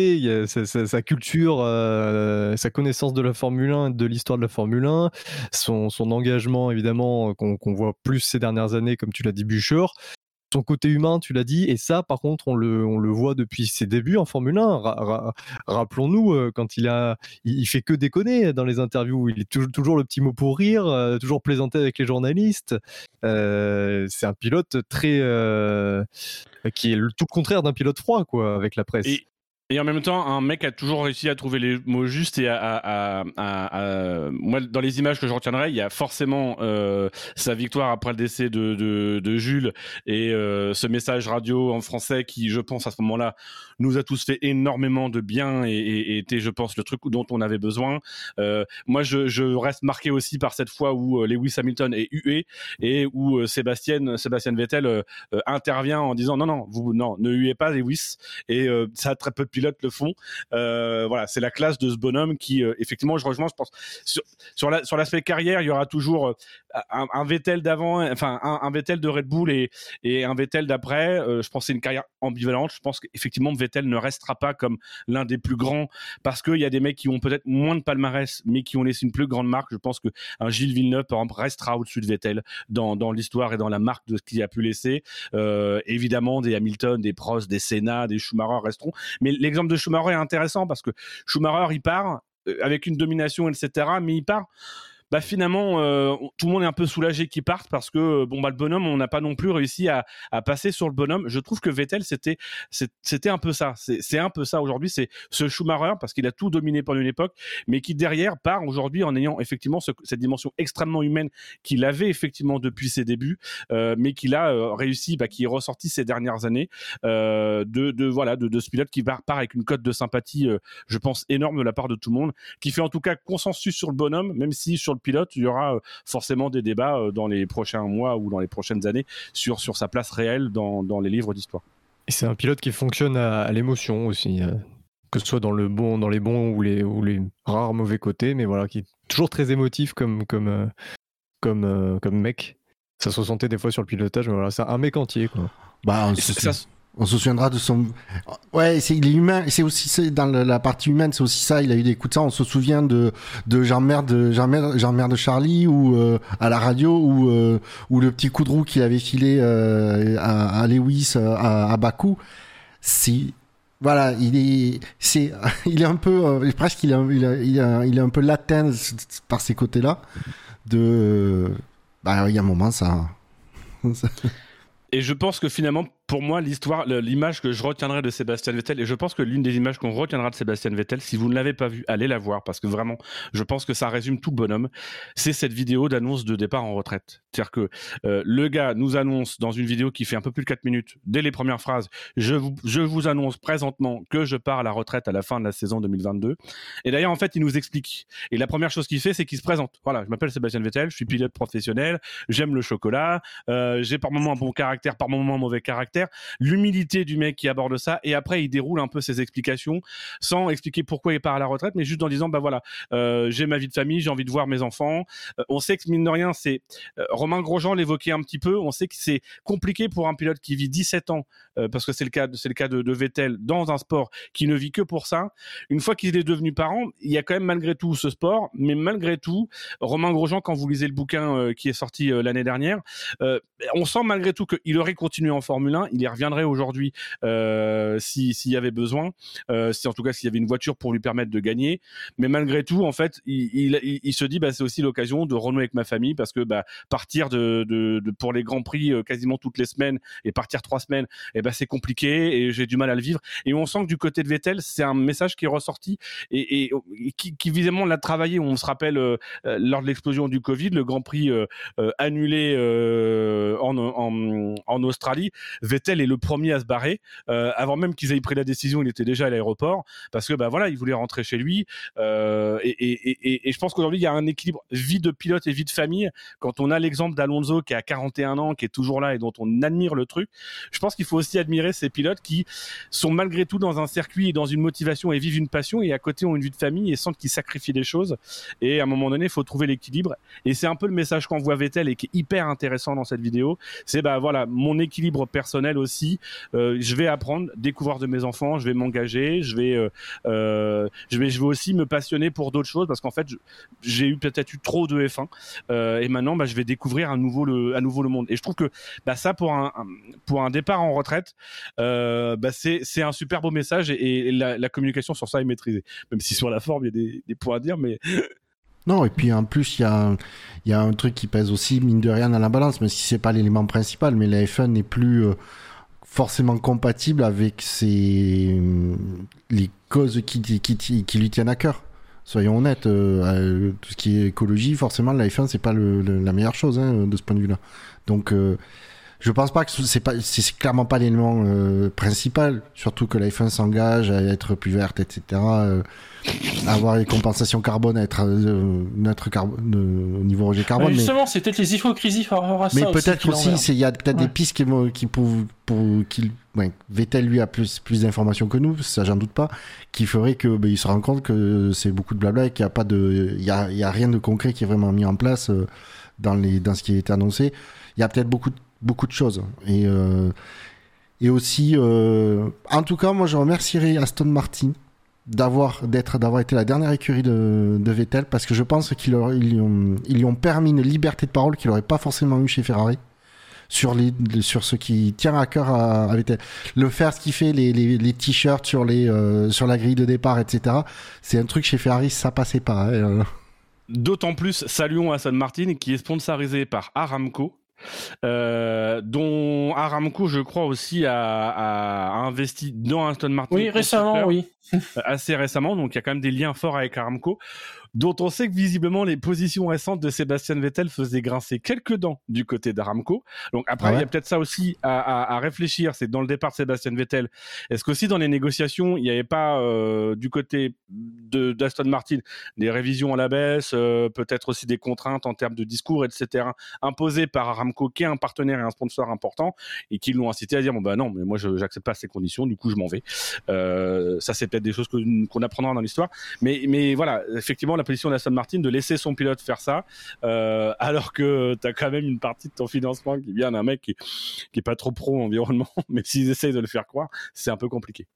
Sa, culture, euh, sa connaissance de la Formule 1, de l'histoire de la Formule 1, son, engagement évidemment qu'on voit plus ces dernières années, comme tu l'as dit, Bûcher. Son côté humain, tu l'as dit, et ça, par contre, on le, on le voit depuis ses débuts en Formule 1. Ra- ra- Rappelons-nous, euh, quand il a, il, fait que déconner dans les interviews. Il est toujours, toujours le petit mot pour rire, euh, toujours plaisanter avec les journalistes. Euh, c'est un pilote très qui est le tout contraire d'un pilote froid quoi avec la presse. Et en même temps, un mec a toujours réussi à trouver les mots justes et à, à, à, moi dans les images que je retiendrai, il y a forcément euh, sa victoire après le décès de, de, de Jules et euh, ce message radio en français qui, je pense à ce moment-là, nous a tous fait énormément de bien et, était, je pense, le truc dont on avait besoin. Euh, moi, je, reste marqué aussi par cette fois où euh, Lewis Hamilton est hué et où euh, Sébastien, Sébastien Vettel intervient en disant non, non, vous, non, ne huez pas Lewis. Et ça très peu de pilotes le font. voilà, c'est la classe de ce bonhomme qui, effectivement, je rejoins, je pense, sur, sur la, sur l'aspect carrière, il y aura toujours un, Vettel d'avant, enfin un, un, Vettel de Red Bull et, et un Vettel d'après. je pense que c'est une carrière ambivalente. Je pense qu'effectivement Vettel ne restera pas comme l'un des plus grands parce qu'il y a des mecs qui ont peut-être moins de palmarès mais qui ont laissé une plus grande marque. Je pense que un Gilles Villeneuve par exemple restera au-dessus de Vettel dans, dans l'histoire et dans la marque de ce qu'il a pu laisser. Euh, évidemment des Hamilton, des Prost, des Senna, des Schumacher resteront. Mais l'exemple de Schumacher est intéressant parce que Schumacher il part euh, avec une domination etc. Mais il part bah finalement euh, tout le monde est un peu soulagé qu'il parte parce que euh, bon bah le bonhomme on n'a pas non plus réussi à, à, passer sur le bonhomme. Je trouve que Vettel c'était c'était un peu ça, c'est un peu ça aujourd'hui, c'est ce Schumacher parce qu'il a tout dominé pendant une époque, mais qui derrière part aujourd'hui en ayant effectivement ce, cette dimension extrêmement humaine qu'il avait effectivement depuis ses débuts, euh, mais qu'il a euh, réussi, bah, qui est ressorti ces dernières années euh, de, de voilà de, de ce pilote qui part, avec une cote de sympathie, je pense énorme de la part de tout le monde, qui fait en tout cas consensus sur le bonhomme, même si sur pilote, il y aura euh, forcément des débats euh, dans les prochains mois ou dans les prochaines années sur, sur sa place réelle dans, dans les livres d'histoire. Et c'est un pilote qui fonctionne à, à l'émotion aussi, euh, que ce soit dans, le bon, dans les bons ou les, ou les rares mauvais côtés, mais voilà, qui est toujours très émotif comme, comme, comme, comme mec. Ça se ressentait des fois sur le pilotage, mais voilà, c'est un mec entier. Quoi. Bah, ça, on se souviendra de son. Ouais, c'est il est humain. C'est aussi dans la partie humaine, c'est aussi ça. Il a eu des coups de sang. On se souvient de de Jean Merde, Jean Merde, Jean Merde Charlie ou euh, à la radio ou euh, ou le petit coup de roue qu'il avait filé euh, à, à, Lewis à, à Bakou. Si voilà, il est c'est [laughs] il est un peu presque il est il est, il est, il est un peu latin par ces côtés-là. De bah il y a un moment ça. [laughs] Et je pense que finalement, pour moi, l'histoire, l'image que je retiendrai de Sébastien Vettel, et je pense que l'une des images qu'on retiendra de Sébastien Vettel, si vous ne l'avez pas vu, allez la voir, parce que vraiment, je pense que ça résume tout bonhomme, c'est cette vidéo d'annonce de départ en retraite. C'est-à-dire que euh, le gars nous annonce dans une vidéo qui fait un peu plus de 4 minutes, dès les premières phrases, je vous, je vous annonce présentement que je pars à la retraite à la fin de la saison 2022. Et d'ailleurs, en fait, il nous explique. Et la première chose qu'il fait, c'est qu'il se présente. Voilà, je m'appelle Sébastien Vettel, je suis pilote professionnel, j'aime le chocolat, euh, j'ai par moments un bon caractère, par moments un mauvais caractère. L'humilité du mec qui aborde ça, et après, il déroule un peu ses explications sans expliquer pourquoi il part à la retraite, mais juste en disant, bah voilà, euh, j'ai ma vie de famille, j'ai envie de voir mes enfants. Euh, on sait que mine de rien, c'est Romain Grosjean l'évoquait un petit peu. On sait que c'est compliqué pour un pilote qui vit 17 ans, euh, parce que c'est le cas, c'est le cas de, Vettel dans un sport qui ne vit que pour ça. Une fois qu'il est devenu parent, il y a quand même malgré tout ce sport, mais malgré tout, Romain Grosjean, quand vous lisez le bouquin euh, qui est sorti euh, l'année dernière, euh, on sent malgré tout qu'il aurait continué en Formule 1, il y reviendrait aujourd'hui euh, s'il si y avait besoin, si en tout cas s'il y avait une voiture pour lui permettre de gagner. Mais malgré tout, en fait, il, se dit, bah, c'est aussi l'occasion de renouer avec ma famille parce que bah, partir pour les grands prix euh, quasiment toutes les semaines et partir trois semaines, et eh ben c'est compliqué et j'ai du mal à le vivre. Et on sent que du côté de Vettel, c'est un message qui est ressorti et, qui, qui visiblement l'a travaillé. On se rappelle euh, lors de l'explosion du Covid, le Grand Prix euh, euh annulé euh, en, en, en, Australie, est le premier à se barrer. Euh, avant même qu'ils aient pris la décision, il était déjà à l'aéroport parce que bah voilà, il voulait rentrer chez lui. et, et je pense qu'aujourd'hui il y a un équilibre vie de pilote et vie de famille. Quand on a l'exemple d'Alonso qui a 41 ans, qui est toujours là et dont on admire le truc. Je pense qu'il faut aussi admirer ces pilotes qui sont malgré tout dans un circuit et dans une motivation et vivent une passion et à côté ont une vie de famille et sentent qu'ils sacrifient des choses. Et à un moment donné, il faut trouver l'équilibre. Et c'est un peu le message qu'envoie Vettel et qui est hyper intéressant dans cette vidéo. C'est bah voilà, mon équilibre personnel aussi. Euh, je vais apprendre, découvrir de mes enfants, je vais m'engager, je vais, euh, euh, je vais, je vais aussi me passionner pour d'autres choses parce qu'en fait, j'ai eu peut-être eu trop de F1 euh, et maintenant, bah, je vais découvrir un nouveau le, à nouveau le monde. Et je trouve que bah, ça, pour un, pour un départ en retraite, bah, c'est, c'est un super beau message et, la, communication sur ça est maîtrisée. Même si sur la forme, il y a des points à dire, mais. [laughs] Non, et puis en plus, il y a, y a un truc qui pèse aussi, mine de rien, dans la balance, même si c'est pas l'élément principal, mais la F1 n'est plus. Euh forcément compatible avec ses, les causes qui, qui, qui, lui tiennent à cœur. Soyons honnêtes, euh, euh, tout ce qui est écologie, forcément, la F1, c'est pas la meilleure chose hein, de ce point de vue-là. Donc, je pense pas que c'est pas, c'est clairement pas l'élément euh, principal, surtout que F1 s'engage à être plus verte, etc. Euh, avoir les compensations carbone, à être euh, neutre carbone au niveau rejet carbone. justement, c'est peut-être les hypocrisies par rapport à ça. Mais peut-être aussi, il y a peut-être des pistes qui, qui pour, pour qui, ouais, Vettel lui a plus plus d'informations que nous, ça j'en doute pas, qui ferait que ben, il se rend compte que c'est beaucoup de blabla et qu'il n'y a pas de, il y a, y a rien de concret qui est vraiment mis en place dans les dans ce qui a été annoncé. Il y a peut-être beaucoup de beaucoup de choses. Et, euh, et aussi, euh, en tout cas, moi je remercierai Aston Martin d'avoir d'être d'avoir été la dernière écurie de, de Vettel parce que je pense qu'ils ils lui, ont, permis une liberté de parole qu'il n'aurait pas forcément eu chez Ferrari sur les sur ce qui tient à cœur à, Vettel le faire ce qu'il fait les, les, les t-shirts sur les euh, sur la grille de départ etc c'est un truc chez Ferrari ça passait pas hein. D'autant plus, saluons Aston Martin qui est sponsorisé par Aramco, euh, dont Aramco, je crois aussi, a, a, investi dans Aston Martin. Oui, récemment, oui. assez récemment, donc il y a quand même des liens forts avec Aramco dont on sait que visiblement les positions récentes de Sébastien Vettel faisaient grincer quelques dents du côté d'Aramco. Donc après, ah il y a peut-être ça aussi à, à, à réfléchir. C'est dans le départ de Sébastien Vettel. Est-ce qu'aussi dans les négociations, il n'y avait pas euh, du côté de d'Aston Martin des révisions à la baisse, euh, peut-être aussi des contraintes en termes de discours, etc., imposées par Aramco, qui est un partenaire et un sponsor important, et qui l'ont incité à dire bon bah non, mais moi je n'accepte pas ces conditions, du coup je m'en vais. Euh, ça c'est peut-être des choses qu'on apprendra dans l'histoire, mais mais voilà, effectivement la position d'Aston Martin de laisser son pilote faire ça, euh, alors que tu as quand même une partie de ton financement qui vient d'un mec qui, qui est pas trop pro environnement, [laughs] mais s'ils essayent de le faire croire, c'est un peu compliqué.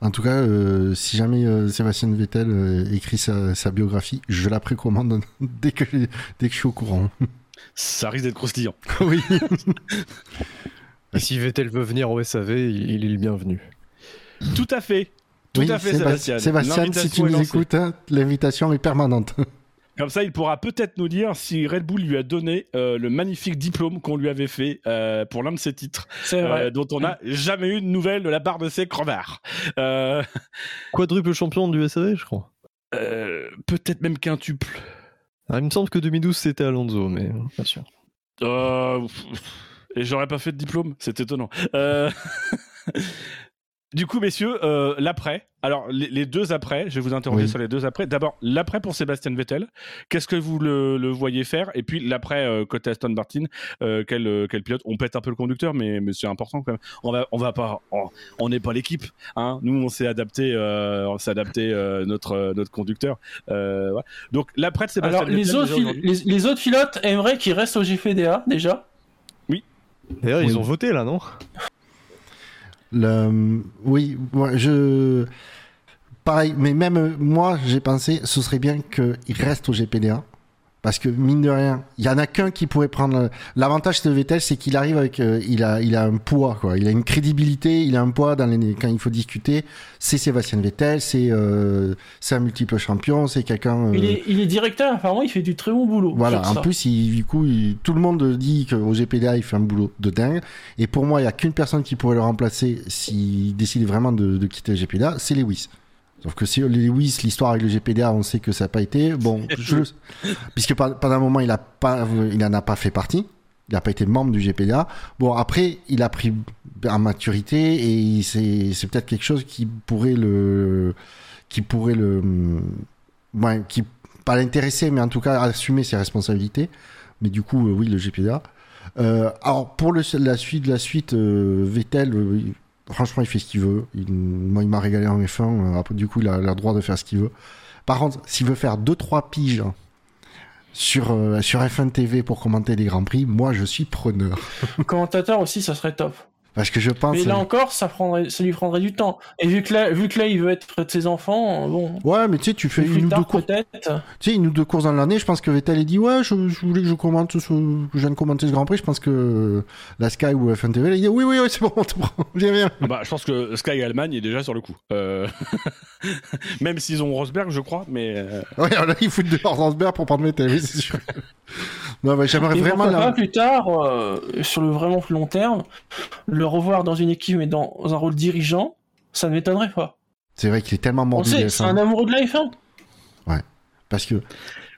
En tout cas, euh, si jamais euh, Sébastien Vettel euh, écrit sa, sa, biographie, je la précommande [laughs] dès que, dès que je suis au courant. [laughs] Ça risque d'être croustillant. oui. Et si Vettel veut venir au SAV, il, il est le bienvenu. Tout à fait. Tout à fait, Sébastien. Sébastien, si tu nous écoutes, hein, l'invitation est permanente. [laughs] Comme ça, il pourra peut-être nous dire si Red Bull lui a donné euh, le magnifique diplôme qu'on lui avait fait euh, pour l'un de ses titres, euh, dont on n'a jamais eu de nouvelles de la part de ses crevards. Euh, Quadruple champion du SAV, je crois. peut-être même quintuple. Ah, il me semble que 2012 c'était Alonso, mais pas sûr. et j'aurais pas fait de diplôme, c'est étonnant. [laughs] Du coup, messieurs, euh, l'après. Alors, les, deux après, je vais vous interroger sur les deux après. D'abord, l'après pour Sébastien Vettel. Qu'est-ce que vous le, voyez faire? Et puis, l'après euh, côté Aston Martin, euh, quel, quel, pilote? On pète un peu le conducteur, mais, mais c'est important quand même. On va, on va pas, on n'est pas l'équipe. Hein Nous, on s'est adapté, on s'est adapté notre notre conducteur. Ouais. Donc, l'après de Sébastien Alors, les autres, les, les, autres pilotes aimeraient qu'il reste au GFDA déjà. Oui. D'ailleurs, ils ont voté là, non? Oui, je. Pareil, mais même moi, j'ai pensé, ce serait bien qu'il reste au GPDA. Parce que mine de rien, il y en a qu'un qui pourrait prendre. L'avantage de Vettel, c'est qu'il arrive avec, euh, il a, il a un poids, quoi. Il a une crédibilité, il a un poids dans les, quand il faut discuter. C'est Sébastien Vettel, c'est, euh, c'est un multiple champion, c'est quelqu'un. Euh, il, est, il est directeur, apparemment, il fait du très bon boulot. Voilà. En plus, il, du coup, tout le monde dit qu'au GPDA, il fait un boulot de dingue. Et pour moi, il y a qu'une personne qui pourrait le remplacer s'il décide vraiment de, de quitter le GPDA, c'est Lewis. Sauf que si Lewis, l'histoire avec le GPDA, on sait que ça n'a pas été. Bon, [laughs] je, puisque pendant un moment, il a pas, il en a pas fait partie. Il n'a pas été membre du GPDA. Bon, après, il a pris en maturité et c'est, c'est peut-être quelque chose qui pourrait le, qui pourrait le, ouais, qui pas l'intéresser, mais en tout cas assumer ses responsabilités. Mais du coup, euh, oui, le GPDA. Euh, alors pour le, la suite, la suite, euh, Vettel, euh, franchement, il fait ce qu'il veut. Il, moi, il m'a régalé en F1. Euh, du coup, il a, le droit de faire ce qu'il veut. Par contre, s'il veut faire 2-3 piges sur, euh, sur F1 TV pour commenter les Grands Prix, moi, je suis preneur. [laughs] Commentateur aussi, ça serait top. Parce que je pense. Mais là encore, ça, prendrait, ça lui prendrait du temps. Et vu que là, vu que là il veut être près de ses enfants, bon. Ouais, mais tu sais, tu fais une ou deux courses. Tu sais, une ou deux courses dans l'année, je pense que Vettel a dit Ouais, je, je, voulais que je commente ce, je viens de commenter ce Grand Prix. Je pense que la Sky ou F1 TV, il dit Oui, oui, oui, c'est bon, [laughs] viens, viens. Bah, je pense que Sky Allemagne est déjà sur le coup. Euh... [laughs] Même s'ils ont Rosberg, je crois, mais. Euh... Ouais, là, ils foutent de Rosberg pour prendre Vettel, oui, c'est sûr. Non, mais j'aimerais vraiment. la- pas plus tard, euh, sur le vraiment plus long terme, le revoir dans une équipe mais dans un rôle dirigeant, ça ne m'étonnerait pas. C'est vrai qu'il est tellement On mordu. sait, le c'est F1. un amoureux de la F1. Parce que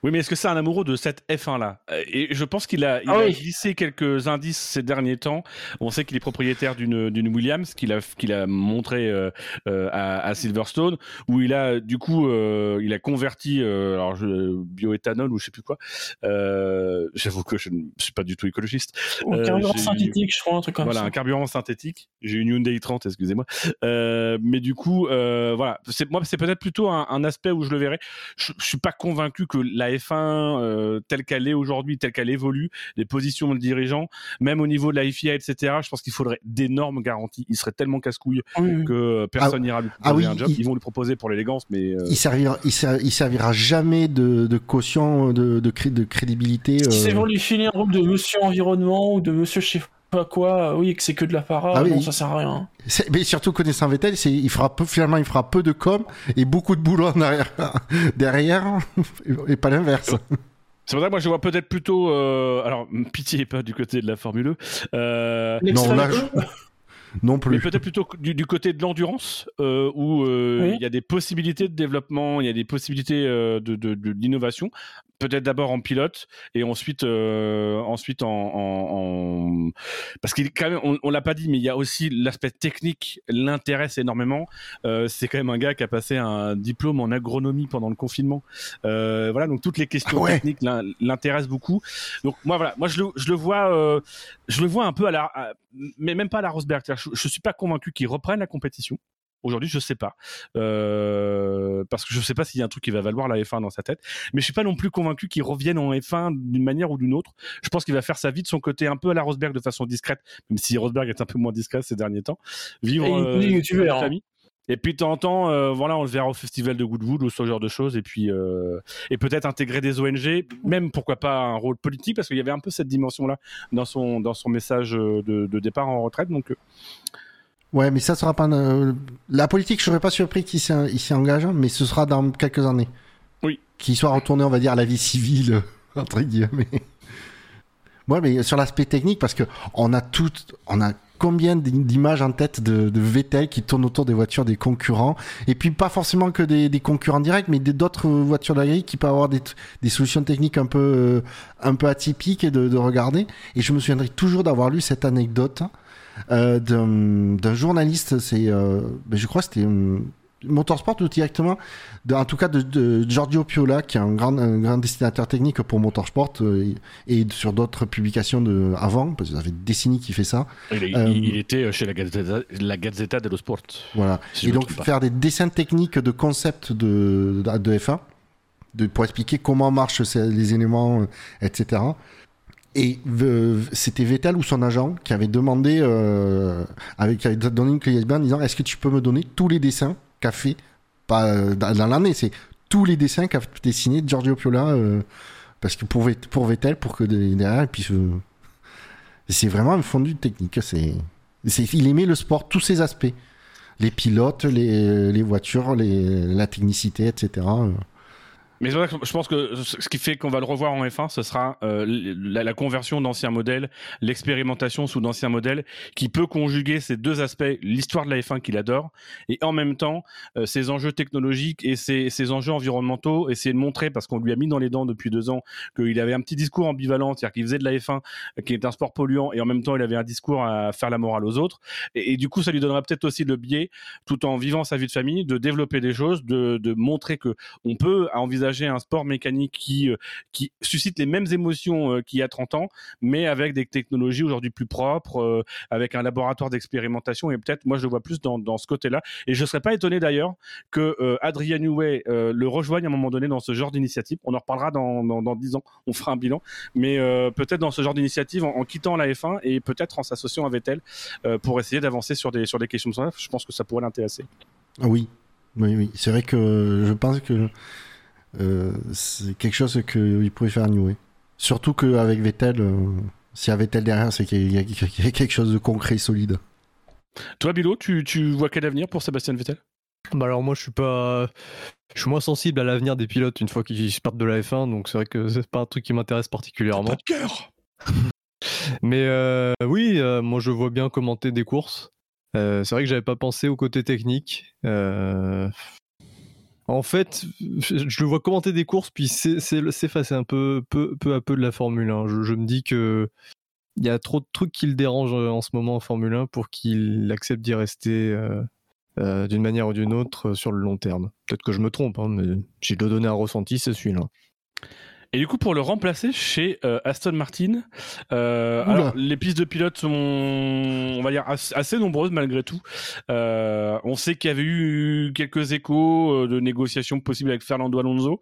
Oui, mais est-ce que c'est un amoureux de cette F1 là? Euh, Et je pense qu'il a, il Ah a oui. glissé quelques indices ces derniers temps. On sait qu'il est propriétaire d'une Williams qu'il a qu'il a montré euh, euh, à, à Silverstone, où il a du coup euh, il a converti alors je, bioéthanol ou je sais plus quoi. J'avoue que je ne suis pas du tout écologiste. Euh, carburant synthétique, je crois, un truc comme voilà, ça. un carburant synthétique. J'ai une Hyundai 30, excusez-moi. Mais du coup, voilà, moi, c'est peut-être plutôt un, un aspect où je le verrai. Je, je suis pas convaincu que la F1 euh, telle qu'elle est aujourd'hui, telle qu'elle évolue, les positions de dirigeants, même au niveau de la FIA, etc. Je pense qu'il faudrait d'énormes garanties. Il serait tellement casse-couille Oui, oui. que euh, personne n'ira lui proposer ah oui, un job. il- Ils vont lui proposer pour l'élégance, mais euh, il servira, il, ser- il servira jamais de, de caution de, de, cré- de crédibilité. Si c'est pour lui filer un rôle de monsieur environnement ou de monsieur sais pas quoi, oui, que c'est que de la para, Ah oui. non, ça sert à rien. c'est- Mais surtout connaissant Vettel, c'est il fera peu, finalement il fera peu de com et beaucoup de boulot en arrière, [laughs] derrière [laughs] et pas l'inverse. c'est pour ça que moi je vois peut-être plutôt. euh, alors [laughs] pitié pas du côté de la Formule E. Euh, L'extrême là, E, je- Non Mais plus. peut-être plutôt du, du côté de l'endurance, euh, où euh, Oui. il y a des possibilités de développement, il y a des possibilités euh, de, de. Peut-être d'abord en pilote et ensuite, euh, ensuite en, en, en- parce qu'il est quand même, on, on l'a pas dit, mais il y a aussi l'aspect technique l'intéresse énormément. Euh, c'est quand même un gars qui a passé un diplôme en agronomie pendant le confinement. Euh, voilà, donc toutes les questions Ah ouais. techniques l'in- l'intéressent beaucoup. Donc moi voilà, moi je le, je le vois, euh, je le vois un peu à la, à- mais même pas à la Rosberg. Je, je suis pas convaincu qu'il reprenne la compétition. Aujourd'hui, je sais pas, Euh, parce que je sais pas s'il y a un truc qui va valoir la F1 dans sa tête. Mais je suis pas non plus convaincu qu'il revienne en F1 d'une manière ou d'une autre. Je pense qu'il va faire sa vie de son côté, un peu à la Rosberg de façon discrète, même si Rosberg est un peu moins discret ces derniers temps. Vivre euh, famille. Et puis de temps en temps, euh, voilà, on le verra au festival de Goodwood ou ce genre de choses. Et puis euh, et peut-être intégrer des ONG, même pourquoi pas un rôle politique, parce qu'il y avait un peu cette dimension-là dans son dans son message euh, de, de départ en retraite. Donc euh, Ouais, mais ça sera pas la politique. Je serais pas surpris qu'il s'y engage, mais ce sera dans quelques années. Oui. Qu'il soit retourné, on va dire, à la vie civile [laughs] entre guillemets. Ouais, mais sur l'aspect technique, parce que on a tout, on a combien d'images en tête de, de Vettel qui tournent autour des voitures des concurrents, et puis pas forcément que des, concurrents directs, mais d'autres voitures de la grille qui peuvent avoir des, solutions techniques un peu, euh, un peu atypiques et de, de regarder. Et je me souviendrai toujours d'avoir lu cette anecdote euh, d'un journaliste, c'est, euh, ben, je crois que c'était euh, Motorsport ou directement, de- en tout cas de, de Giorgio Piola, qui est un grand, un grand destinateur technique pour Motorsport euh, et, et sur d'autres publications de, avant, parce que ça fait des décennies qu'il fait ça. il, est- Euh, il était chez la Gazzetta, la Gazzetta dello Sport. Voilà. Si et donc faire des dessins techniques de concepts de, de, de F1 de, pour expliquer comment marchent ces- les éléments, euh, etc. Et euh, c'était Vettel ou son agent qui avait demandé, euh, avec, qui avait donné une clé en disant Est-ce que tu peux me donner tous les dessins qu'a fait, pas euh, dans, l'année, c'est tous les dessins qu'a dessiné Giorgio Piola, euh, parce que pour, Vett- pour Vettel, pour que de- derrière, et puis c'est vraiment un fondu technique. C'est, c'est, il aimait le sport, tous ses aspects les pilotes, les, voitures, la technicité, etc. Mais c'est vrai que je pense que ce qui fait qu'on va le revoir en F1, ce sera euh, la, conversion d'anciens modèles, l'expérimentation sous d'anciens modèles, qui peut conjuguer ces deux aspects, l'histoire de la F1 qu'il adore, et en même temps euh, ses enjeux technologiques et ses, ses enjeux environnementaux, essayer de montrer, parce qu'on lui a mis dans les dents depuis deux ans, qu'il avait un petit discours ambivalent, c'est-à-dire qu'il faisait de la F1, euh, qui est un sport polluant, et en même temps il avait un discours à faire la morale aux autres, et, et du coup ça lui donnera peut-être aussi le biais, tout en vivant sa vie de famille, de développer des choses, de, de montrer que on peut envisager un sport mécanique qui, euh, qui suscite les mêmes émotions euh, qu'il y a 30 ans, mais avec des technologies aujourd'hui plus propres, euh, avec un laboratoire d'expérimentation. Et peut-être, moi, je le vois plus dans, dans ce côté-là. Et je ne serais pas étonné d'ailleurs que Newey euh, le rejoigne à un moment donné dans ce genre d'initiative. On en reparlera dans, dans, dans 10 ans, on fera un bilan. Mais peut-être dans ce genre d'initiative, en, quittant la F1 et peut-être en s'associant Vettel euh, pour essayer d'avancer sur des, sur des questions de ça. Je pense que ça pourrait l'intéresser. Oui, oui, oui. C'est vrai que je pense que c'est quelque chose qu'il pourrait faire New Surtout qu'avec Vettel, euh, s'il y a Vettel derrière, c'est qu'il y, a- qu'il y a quelque chose de concret, solide. Toi, Bilo, tu, tu vois quel avenir pour Sébastien Vettel? Bah alors moi je suis pas, je suis moins sensible à l'avenir des pilotes une fois qu'ils partent de la F1, donc c'est vrai que c'est pas un truc qui m'intéresse particulièrement. Pas de cœur. [laughs] Mais euh, oui, euh, moi je vois bien commenter des courses. Euh, c'est vrai que j'avais pas pensé au côté technique. En fait, je le vois commenter des courses, puis s'effacer un peu, peu, à peu de la Formule 1. Je, me dis que il y a trop de trucs qui le dérangent euh, en ce moment en Formule 1 pour qu'il accepte d'y rester euh, euh, d'une manière ou d'une autre sur le long terme. Peut-être que je me trompe, hein, mais j'ai de donner un ressenti, c'est celui-là. Et du coup, pour le remplacer chez euh, Aston Martin, euh, alors, les pistes de pilotes sont, on va dire, assez, assez nombreuses malgré tout. Euh, on sait qu'il y avait eu quelques échos de négociations possibles avec Fernando Alonso,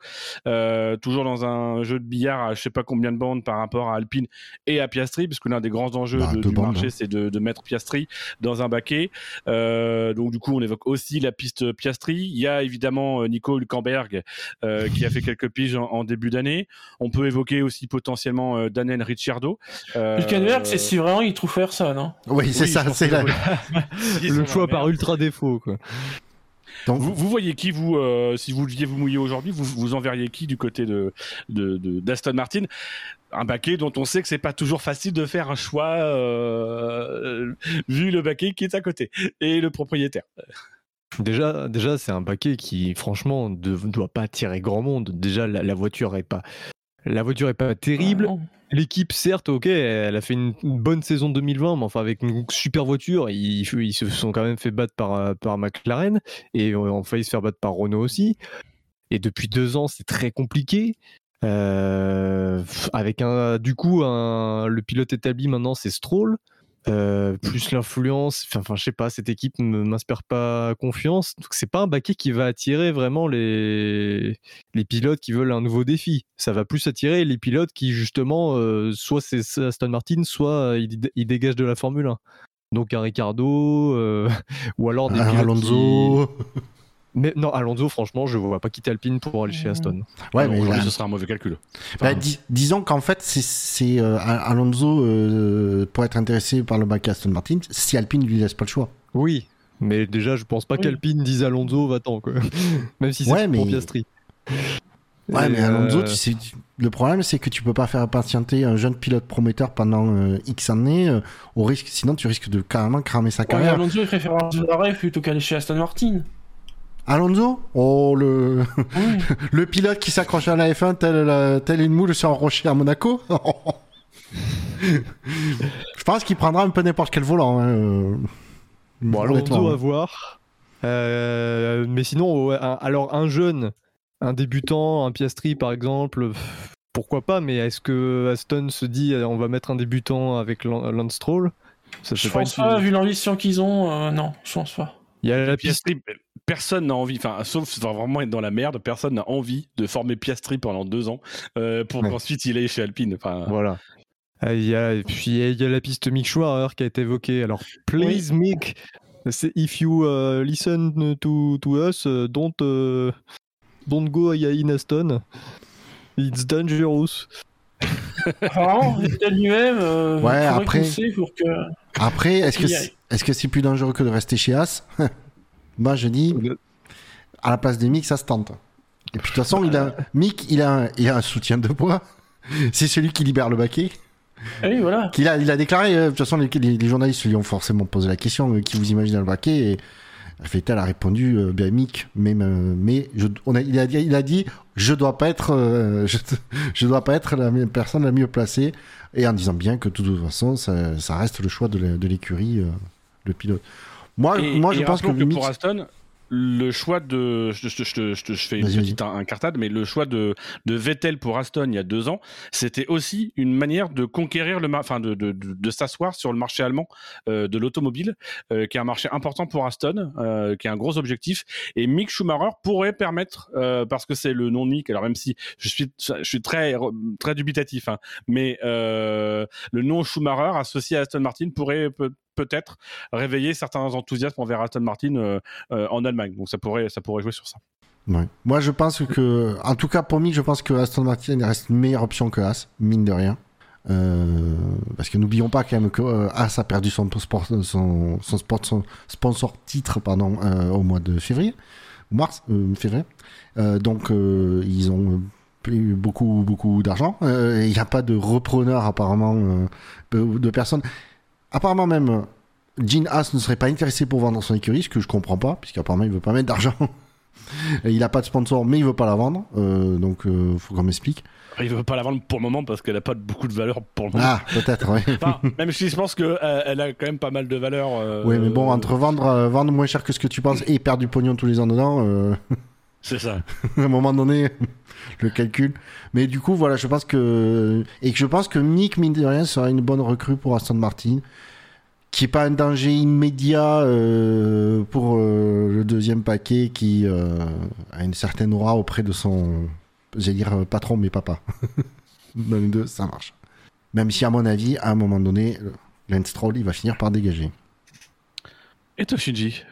toujours dans un jeu de billard à je sais pas combien de bandes par rapport à Alpine et à Piastri, parce que l'un des grands enjeux Bah, de- du bandes, marché, hein. c'est de, de mettre Piastri dans un baquet. Donc du coup, on évoque aussi la piste Piastri. Il y a évidemment Nico Hülkenberg qui a fait quelques piges en, en début d'année. On peut évoquer aussi potentiellement euh, Daniel Ricciardo. Euh, Hülkenberg, c'est si vraiment il trouve faire ça, non? Oui, c'est oui, ça, c'est la... [laughs] Le choix par ultra défaut, quoi. Donc, Vous, vous voyez qui, vous, euh, si vous deviez vous mouiller aujourd'hui, vous, vous enverriez qui du côté de de- de- d'Aston Martin? Un baquet dont on sait que c'est pas toujours facile de faire un choix euh, vu le baquet qui est à côté et le propriétaire. Déjà, déjà c'est un paquet qui, franchement, ne doit pas attirer grand monde. Déjà, la, la voiture est pas, la voiture est pas terrible. Ah. L'équipe, certes, ok, elle a fait une, une bonne saison 2020, mais enfin avec une super voiture, ils, ils se sont quand même fait battre par, par McLaren et ont failli se faire battre par Renault aussi. Et depuis deux ans, c'est très compliqué. Euh, avec un, du coup, un, le pilote établi maintenant, c'est Stroll. Euh, plus l'influence, enfin, je sais pas, cette équipe ne m'inspire pas confiance. Donc, c'est pas un baquet qui va attirer vraiment les, les pilotes qui veulent un nouveau défi. Ça va plus attirer les pilotes qui, justement, euh, soit c'est Aston Martin, soit euh, ils, ils dégagent de la Formule 1. Donc, un Ricardo, euh, [laughs] ou alors des un pilotes Alonso. qui- Mais non, Alonso, franchement, je vois pas quitter Alpine pour aller chez Aston. Ouais, Non, mais là- ce sera un mauvais calcul. Bah, dis- disons qu'en fait, c'est- euh, Alonso euh, pour être intéressé par le bac Aston Martin, si Alpine lui laisse pas le choix. Oui, mais déjà, je pense pas Oui. qu'Alpine dise Alonso, va-t'en, quoi. [laughs] Même si c'est Ouais, pour mais- Piastri. Ouais, Et, mais Alonso, euh, tu sais, le problème, c'est que tu peux pas faire patienter un jeune pilote prometteur pendant euh, X années, euh, au risque, sinon tu risques de carrément cramer sa Ouais, carrière. Alonso, il préfère un plutôt qu'aller chez Aston Martin. Alonso Oh, le, Oui. [laughs] le pilote qui s'accroche à la F1 tel, une moule sur un rocher à Monaco [laughs] Je pense qu'il prendra un peu n'importe quel volant. hein, euh, Bon, Alonso à hein. voir. Euh, mais sinon, alors un jeune, un débutant, un Piastri par exemple, pourquoi pas, mais est-ce que Aston se dit euh, on va mettre un débutant avec Lan- Lance Stroll? Ça Je pas pense une- pas, vu l'ambition qu'ils ont, euh, non, je pense pas. Il y a la. Piastri, personne n'a envie, enfin, sauf si ça va vraiment être dans la merde, personne n'a envie de former Piastri pendant deux ans euh, pour Ouais. qu'ensuite il aille chez Alpine. Enfin, Voilà. Ah, Il y a, et puis il y a la piste Mick Schumacher qui a été évoquée. Alors, please Mick, c'est if you uh, listen to, to us, uh, don't, uh, don't go in Aston. It's dangerous. Apparemment, Vettel lui-même, euh, Ouais, après- pour que. Après, est-ce que c'est est-ce que c'est plus dangereux que de rester chez As? [laughs] Moi, je dis, à la place de Mick, ça se tente. Et puis, de toute façon, il a, Mick, il a, un, il a un soutien de poids. [laughs] C'est celui qui libère le baquet. Ah oui, voilà. Qu'il a, il a déclaré, euh, de toute façon, les, les- les journalistes lui ont forcément posé la question euh, qui vous imaginez dans le baquet? Et Vettel a répondu, euh, bien Mick, mais, euh, mais je, on a, il, a, dit- il a dit, je dois pas être, euh, [laughs] je, je dois pas être la même personne la mieux placée. Et en disant bien que de toute façon, ça, ça reste le choix de l'écurie, euh, le pilote. Moi, Et, moi je pense que, que pour Aston, le choix de, je, je- je- je- je fais une petite in- incartade, mais le choix de, de Vettel pour Aston il y a deux ans, c'était aussi une manière de conquérir le, enfin de, de, de, s'asseoir sur le marché allemand euh, de l'automobile, euh, qui est un marché important pour Aston, euh, qui est un gros objectif. Et Mick Schumacher pourrait permettre, euh, parce que c'est le nom de Mick, alors même si je suis, je suis très, très dubitatif, hein, mais euh, le nom Schumacher associé à Aston Martin pourrait peut-être réveiller certains enthousiasmes envers Aston Martin euh, euh, en Allemagne. Donc ça pourrait, ça pourrait jouer sur ça. Moi, je pense que, en tout cas pour Mick, je pense que Aston Martin reste une meilleure option que As, mine de rien. Euh, parce que n'oublions pas quand même que As a perdu son, sponsor titre pardon, au mois de février, mars, février. Donc ils ont eu beaucoup beaucoup d'argent. Il n'y a pas de repreneur apparemment de personnes. Apparemment même, euh, Gene Haas ne serait pas intéressé pour vendre son écurie, ce que je comprends pas, puisqu'apparemment il veut pas mettre d'argent. [laughs] Il a pas de sponsor, mais il veut pas la vendre. Euh, donc euh, faut qu'on m'explique. Il veut pas la vendre pour le moment parce qu'elle a pas beaucoup de valeur pour le moment. Ah, peut-être, oui. [laughs] Enfin, même si je pense qu'elle elle a quand même pas mal de valeur. euh, Oui, mais bon, entre vendre, euh, vendre moins cher que ce que tu penses et perdre du pognon tous les ans dedans, euh, [laughs] C'est ça. [laughs] à un moment donné, [laughs] le calcul. Mais du coup, voilà, je pense que. Et que je pense que Nick, mine de rien, sera une bonne recrue pour Aston Martin. Qui est pas un danger immédiat euh, pour euh, le deuxième paquet qui euh, a une certaine aura auprès de son. J'allais dire patron, mais papa. [laughs] Dans les deux, ça marche. Même si, à mon avis, à un moment donné, Lance Stroll, il va finir par dégager. Et toi, Shinji?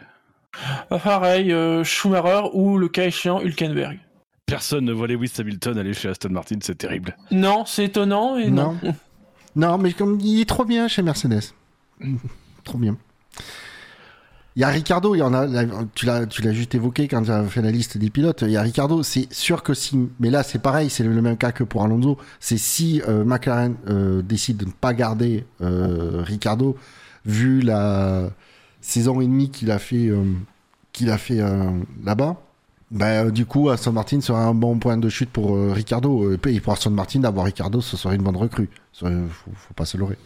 Pareil, euh, Schumacher ou le cas échéant Hülkenberg. Personne ne voit Lewis Hamilton aller chez Aston Martin, c'est terrible. Non, c'est étonnant, et non. Non. Non, mais comme il est trop bien chez Mercedes. [laughs] trop bien. Il y a Ricardo, il y en a, là, tu l'as, tu l'as juste évoqué quand tu as fait la liste des pilotes. Il y a Ricardo, c'est sûr que si, mais là c'est pareil, c'est le même cas que pour Alonso. C'est si euh, McLaren euh, décide de ne pas garder euh, Ricardo, vu la saison et demie qu'il a fait, euh, qu'il a fait euh, là-bas. Ben, euh, du coup, Aston Martin sera un bon point de chute pour Ricardo. Et pour Aston Martin, d'avoir Ricardo, ce serait une bonne recrue. Ça, Faut, faut pas se leurrer.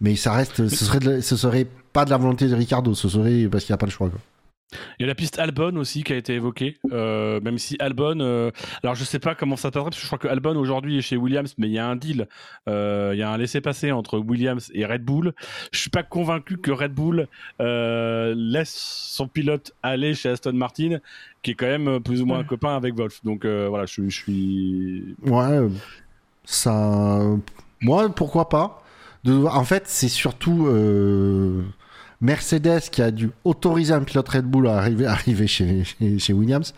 Mais ça reste, ce serait, de ce serait pas de la volonté de Ricardo, ce serait parce qu'il n'y a pas le choix. quoi. Il y a la piste Albon aussi qui a été évoquée, euh, même si Albon, euh, alors je sais pas comment ça passerait, parce que je crois que Albon aujourd'hui est chez Williams, mais il y a un deal, euh, il y a un laissez-passer entre Williams et Red Bull. Je suis pas convaincu que Red Bull laisse son pilote aller chez Aston Martin, qui est quand même plus ou moins un copain avec Wolf. Donc voilà, je, je suis. Ouais, ça. Moi, pourquoi pas? De... En fait, c'est surtout Mercedes qui a dû autoriser un pilote Red Bull à arriver, [laughs] arriver chez, Williams.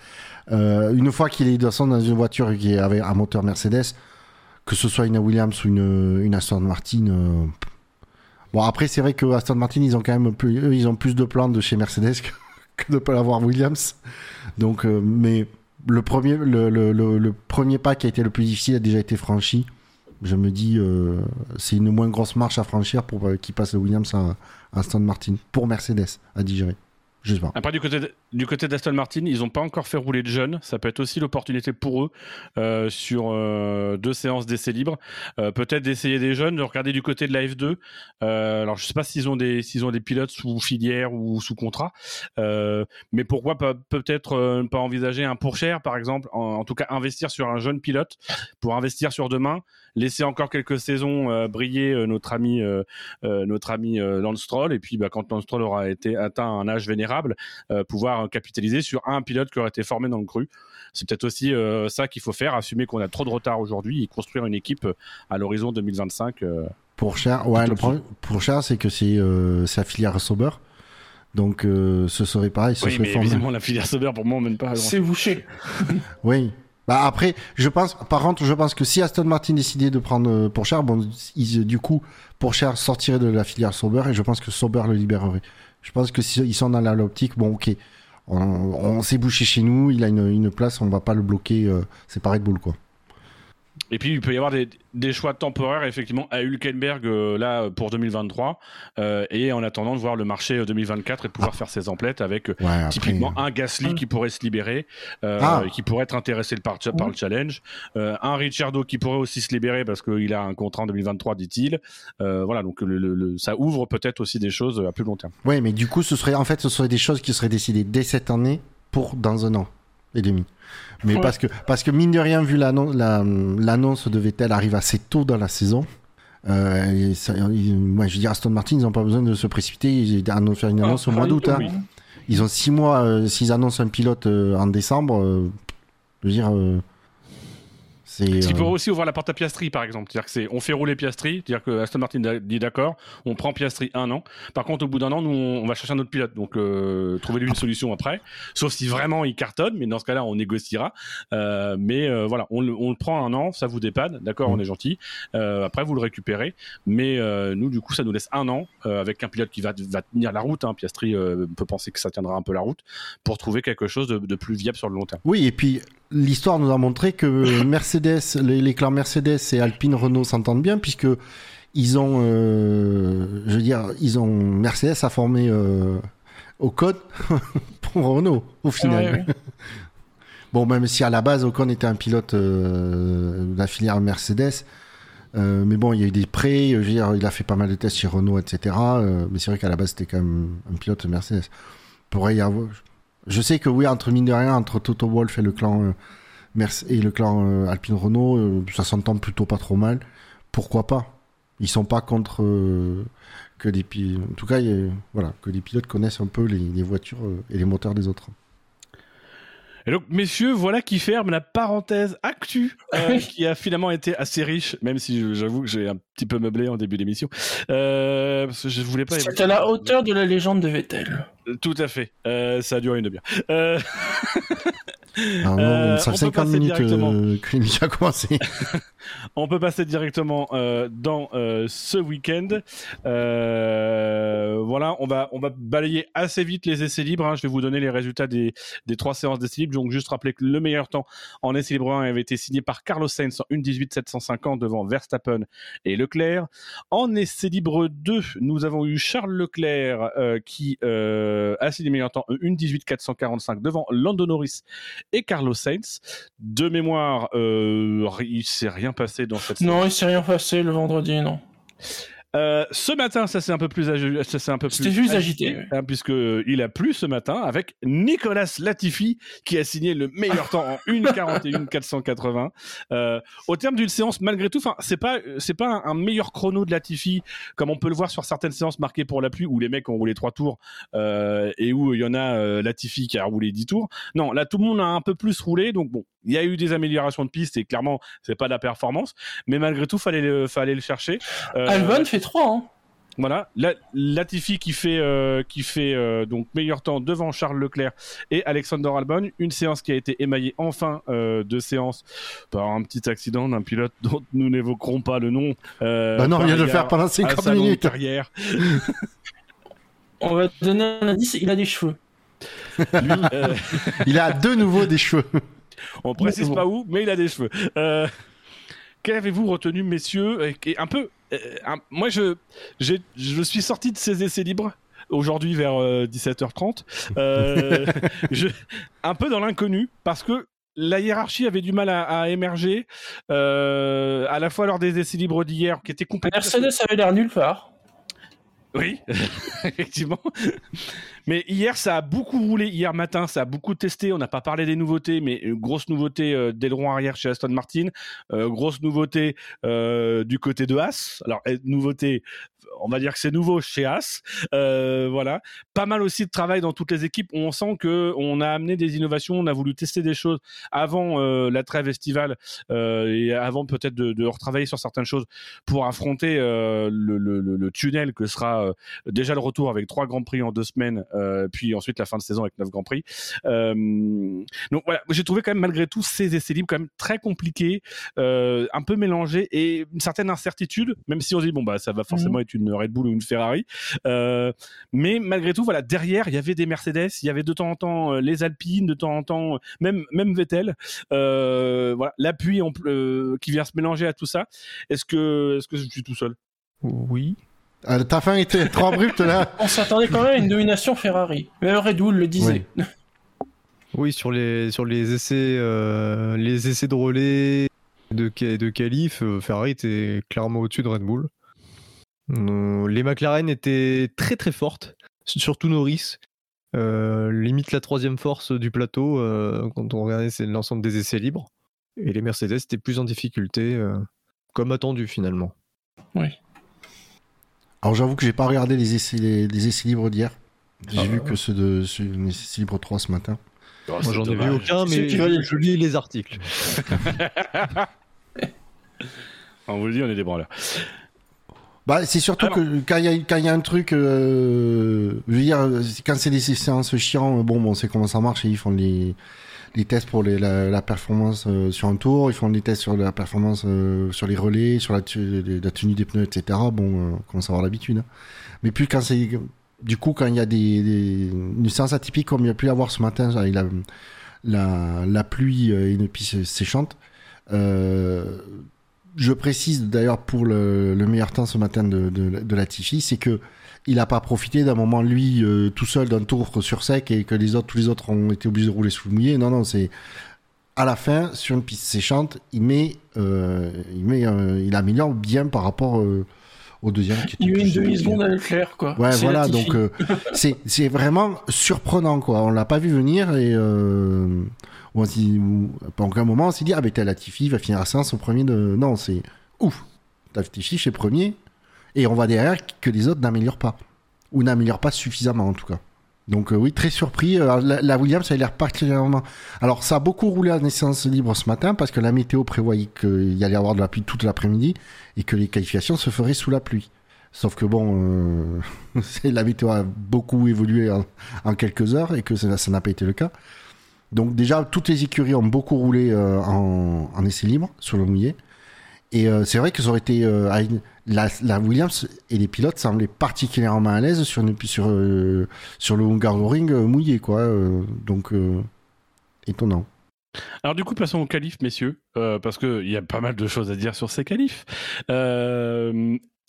Euh, une fois qu'il est de toute façon dans une voiture qui avait un moteur Mercedes, que ce soit une Williams ou une, Aston Martin. euh, Bon, après, c'est vrai que Aston Martin, ils ont quand même plus, eux, ils ont plus de plans de chez Mercedes que, [laughs] de pas l'avoir Williams. Donc, euh, mais le premier, le premier pas qui a été le plus difficile a déjà été franchi. Je me dis, euh, c'est une moins grosse marche à franchir pour euh, qu'il passe le Williams à, à Aston Martin. Pour Mercedes, à digérer. Je sais pas. Du côté d'Aston Martin, ils n'ont pas encore fait rouler de jeunes. Ça peut être aussi l'opportunité pour eux euh, sur euh, deux séances d'essais libres. Euh, Peut-être d'essayer des jeunes, de regarder du côté de la F2. Euh, alors, je sais pas s'ils ont des ont des pilotes sous filière ou sous contrat, mais pourquoi peut-être ne pas envisager un pour cher, par exemple. En, tout cas, investir sur un jeune pilote pour investir sur demain, laisser encore quelques saisons briller notre ami notre ami Lance Stroll, et puis bah, quand Lance Stroll aura été atteint un âge vénérable, euh, pouvoir capitaliser sur un pilote qui aurait été formé dans le cru. C'est peut-être aussi euh, ça qu'il faut faire, assumer qu'on a trop de retard aujourd'hui et construire une équipe euh, à l'horizon 2025. euh. Pour cher, ouais, le problème, pour cher, c'est que c'est euh, c'est la filière Sauber. Donc, euh, ce serait pareil. Ce Oui, serait mais formé- évidemment, la filière Sauber, pour moi, on mène pas à grand- C'est bouché. [laughs] Oui. Bah après, je pense, par contre, je pense que si Aston Martin décidait de prendre euh, pour cher, bon, ils, du coup, pour cher sortirait de la filière Sauber et je pense que Sauber le libérerait. Je pense que s'ils sont dans la l'optique, bon, ok, on, s'est bouché chez nous, il a une, une place, on va pas le bloquer, euh, c'est pareil de boule, quoi. Et puis, il peut y avoir des, des choix temporaires, effectivement, à Hülkenberg, euh, là, pour 2023, euh, et en attendant de voir le marché euh, 2024 et de pouvoir faire ses emplettes avec euh, Ouais, Typiquement, euh, un Gasly qui pourrait se libérer, euh, Ah. et qui pourrait être intéressé par, par le challenge. Euh, un Ricciardo qui pourrait aussi se libérer parce qu'il a un contrat en 2023, dit-il. Euh, voilà, donc le, le- le- ça ouvre peut-être aussi des choses à plus long terme. Ouais, mais du coup, ce serait, en fait, ce seraient des choses qui seraient décidées dès cette année pour dans un an et demi. Mais Ouais. parce que, parce que mine de rien, vu l'annon- la- l'annonce de Vettel arrive assez tôt dans la saison, euh, et ça- je veux dire, Aston Martin, ils n'ont pas besoin de se précipiter, ils annon- faire une annonce au mois d'août. hein. oui. Ils ont six mois, euh, s'ils annoncent un pilote euh, en décembre, euh, je veux dire, Ce qui euh, aussi ouvrir la porte à Piastri, par exemple. C'est-à-dire que c'est, on fait rouler Piastri, c'est-à-dire que Aston Martin dit d'accord, on prend Piastri un an. Par contre, au bout d'un an, nous, on, va chercher un autre pilote. Donc, euh, trouvez-lui une solution après. Sauf si vraiment il cartonne, mais dans ce cas-là, on négociera. Euh, mais euh, voilà, on, le- on le prend un an, ça vous dépanne, d'accord, Mm. on est gentil. Après, vous le récupérez. Mais nous, du coup, ça nous laisse un an avec un pilote qui va, va tenir la route. Hein. Piastri peut penser que ça tiendra un peu la route pour trouver quelque chose de, de plus viable sur le long terme. Oui, et puis l'histoire nous a montré que [laughs] Mercedes, les, les clans Mercedes et Alpine Renault s'entendent bien puisque ils ont, euh, je veux dire, ils ont Mercedes a formé euh, Ocon [laughs] pour Renault au final. Ouais, ouais. [laughs] Bon, même si à la base Ocon était un pilote euh, de la filière Mercedes, euh, mais bon, il y a eu des prêts, je veux dire, il a fait pas mal de tests chez Renault, etc. mais c'est vrai qu'à la base c'était quand même un pilote Mercedes. Pourrait y avoir. Je sais que oui, entre mine de rien, entre Toto Wolff et le clan euh, Merce- et le clan euh, Alpine Renault, euh, ça s'entend plutôt pas trop mal. Pourquoi pas? Ils sont pas contre que des pilotes. En tout cas, que les pilotes connaissent un peu les, voitures et les moteurs des autres. Et donc, messieurs, voilà qui ferme la parenthèse actu, [laughs] euh, qui a finalement été assez riche, même si j'avoue que j'ai un petit peu meublé en début d'émission. Euh, parce que je voulais pas. C'est à la hauteur de la légende de Vettel. Tout à fait. Euh, ça a duré une demi-heure. [laughs] Euh, non, Euh, ça on fait peut 50 passer minutes directement. euh, que l'émission a commencé. [laughs] on peut passer directement euh, dans euh, ce week-end. Euh, voilà, on va on va balayer assez vite les essais libres. hein. Je vais vous donner les résultats des, des trois séances d'essais libres. Donc juste rappeler que le meilleur temps en essai libre 1 avait été signé par Carlos Sainz en 1.18.750 devant Verstappen et Leclerc. En essai libre 2, nous avons eu Charles Leclerc euh, qui euh, a signé le meilleur temps en 1.18.445 devant Lando Norris et Carlos Sainz. De mémoire, euh, il s'est rien passé dans cette Non, il s'est rien passé le vendredi, non. Euh, ce matin, ça c'est un peu plus, agi- ça, c'est un peu plus juste agité, hein, puisque il a plu ce matin avec Nicolas Latifi qui a signé le meilleur temps en 1:41.480. [laughs] Euh, au terme d'une séance, malgré tout, enfin c'est pas c'est pas un, un meilleur chrono de Latifi comme on peut le voir sur certaines séances marquées pour la pluie où les mecs ont roulé trois tours euh, et où il y en a euh, Latifi qui a roulé 10 tours. Non, là tout le monde a un peu plus roulé, donc bon, il y a eu des améliorations de piste et clairement c'est pas de la performance, mais malgré tout fallait le, fallait le chercher. Euh, Albon fait 3, hein. voilà, La- Latifi qui fait euh, qui fait euh, donc meilleur temps devant Charles Leclerc et Alexander Albon, une séance qui a été émaillée enfin euh, de séance par un petit accident d'un pilote [laughs] dont nous n'évoquerons pas le nom. Euh, bah non, vient de le faire pendant à 50 sa longue minutes. carrière. [laughs] On va te donner un indice, il a des cheveux. Lui, euh, [laughs] Il a de nouveau des cheveux. On précise Bon. pas où, mais il a des cheveux. Euh, Qu'avez-vous retenu, messieurs et, et un peu, euh, un- moi je je suis sorti de ces essais libres aujourd'hui vers euh, 17h30, euh, [laughs] je, un peu dans l'inconnu parce que la hiérarchie avait du mal à, à émerger, euh, à la fois lors des essais libres d'hier qui étaient complètement Mercedes avait l'air nulle part. oui, [laughs] effectivement. Mais hier, ça a beaucoup roulé. Hier matin, ça a beaucoup testé. On n'a pas parlé des nouveautés, mais euh, grosse nouveauté euh, arrière chez Aston Martin. Euh, grosse nouveauté euh, du côté de Haas. Alors, euh, nouveauté, on va dire que c'est nouveau chez Haas. Voilà. Pas mal aussi de travail dans toutes les équipes. On sent que on a amené des innovations. On a voulu tester des choses avant la trêve estivale et avant peut-être de, retravailler sur certaines choses pour affronter le, le- tunnel que sera déjà le retour avec trois grands prix en deux semaines, puis ensuite la fin de saison avec neuf grands prix. Euh, donc voilà, j'ai trouvé quand même malgré tout ces essais libres quand même très compliqués, euh, un peu mélangés et une certaine incertitude, même si on se dit bon bah ça va forcément être une Red Bull ou une Ferrari, Euh, mais malgré tout voilà derrière il y avait des Mercedes, il y avait de temps en temps euh, les Alpines, de temps en temps euh, même même Vettel, euh, voilà l'appui euh, qui vient se mélanger à tout ça. Est-ce que est-ce que je suis tout seul? Oui. Euh, ta fin était trop abrupte là. [laughs] On s'attendait quand même à une domination Ferrari. Même Red Bull le disait. Oui, sur les, sur les essais, euh, les essais de relais de, de qualif, euh, Ferrari était clairement au-dessus de Red Bull. Euh, les McLaren étaient très très fortes, surtout Norris. Euh, limite la troisième force du plateau euh, quand on regardait l'ensemble des essais libres. Et les Mercedes étaient plus en difficulté, euh, comme attendu finalement. Alors j'avoue que j'ai pas regardé les essais, les, les essais libres d'hier. J'ai Ah, vu ouais. que ceux de ceux, les essais libres 3 ce matin. Moi j'en ai vu aucun, mais le je lis les articles. [laughs] On vous le dit, on est des branleurs. Bah, c'est surtout Alors- que quand il y a, quand il y a un truc, euh, je veux dire, quand c'est des séances chiants, bon, bon, on sait comment ça marche, ils font les, les tests pour la, performance euh, sur un tour, ils font des tests sur la performance euh, sur les relais, sur la, tenue des pneus, etc. Bon, euh, on commence à avoir l'habitude. hein. Mais plus quand c'est, du coup, quand il y a des, des- une séance atypique comme il y a pu y avoir ce matin, avec la, la, pluie et une piste séchante, je précise d'ailleurs pour le, le meilleur temps ce matin de, de, de c'est que il n'a pas profité d'un moment lui euh, tout seul d'un tour sur sec et que les autres, tous les autres ont été obligés de rouler sous le mouillé. Non, non, c'est à la fin sur une piste séchante, il met, euh, il met, euh, il améliore bien par rapport au deuxième. Qui Il met une demi-seconde à Leclerc, quoi. Ouais, voilà, donc c'est vraiment surprenant, quoi. On l'a pas vu venir et on ou- à aucun moment on s'est dit ah ben t'as Latifi il va finir la séance au premier de non c'est ouf Latifi fait premier et on voit derrière que les autres n'améliorent pas ou n'améliorent pas suffisamment en tout cas. Donc euh, oui très surpris. Alors, la, Williams ça a l'air particulièrement. Alors ça a beaucoup roulé en essence libre ce matin parce que la météo prévoyait qu'il y allait avoir de la pluie toute l'après-midi et que les qualifications se feraient sous la pluie. Sauf que bon, euh, [laughs] la météo a beaucoup évolué en, quelques heures et que ça n'a pas été le cas. Donc déjà, toutes les écuries ont beaucoup roulé euh, en, en essai libre sur le mouillé. Et euh, c'est vrai que ça aurait été euh, la, Williams et les pilotes semblaient particulièrement à l'aise sur, une, sur, euh, sur le Hungaroring euh, mouillé, quoi. donc étonnant. Alors du coup, passons aux qualifs, messieurs, parce qu'il y a pas mal de choses à dire sur ces qualifs.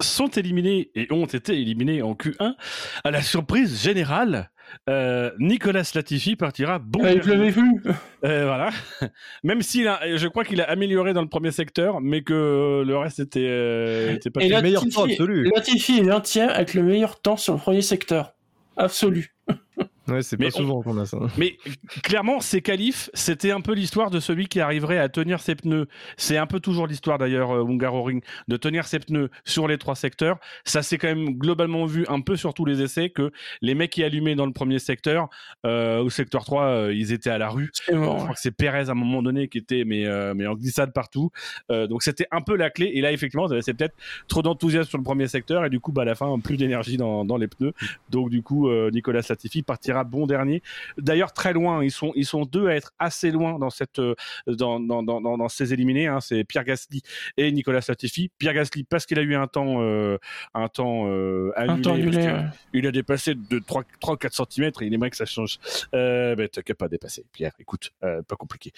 Sont éliminés et ont été éliminés en Q1 à la surprise générale. Euh, Nicolas Latifi partira bon. Ah, pleuvait plus. Euh, voilà. [laughs] Même s'il a, je crois qu'il a amélioré dans le premier secteur, mais que le reste était, euh, était pas. Et le meilleur temps absolu. Latifi est 20 avec le meilleur temps sur le premier secteur. Absolu. [laughs] Ouais, c'est Mais pas souvent qu'on a ça. Mais clairement, ces qualifs, c'était un peu l'histoire de celui qui arriverait à tenir ses pneus. C'est un peu toujours l'histoire d'ailleurs, euh, Hungaroring, de tenir ses pneus sur les trois secteurs. Ça s'est quand même globalement vu un peu sur tous les essais que les mecs qui allumaient dans le premier secteur, euh, au secteur 3, euh, ils étaient à la rue. C'est Je crois que c'est Pérez à un moment donné qui était mais, euh, mais en glissade partout. Euh, donc c'était un peu la clé. Et là, effectivement, c'est peut-être trop d'enthousiasme sur le premier secteur et du coup, bah, à la fin, plus d'énergie dans, dans les pneus. Donc du coup, euh, Nicolas Latifi partira bon dernier. D'ailleurs, très loin. Ils sont, ils sont deux à être assez loin dans, cette, euh, dans, dans, dans, ces éliminés. Hein. C'est Pierre Gasly et Nicolas Latifi. Pierre Gasly parce qu'il a eu un temps, euh, un temps euh, annulé. Un temps parce annulé. que- ouais. il a dépassé de 3, 3 4 cm et il aimerait que ça change. Euh, mais qu'à pas dépasser, Pierre. Écoute, pas compliqué.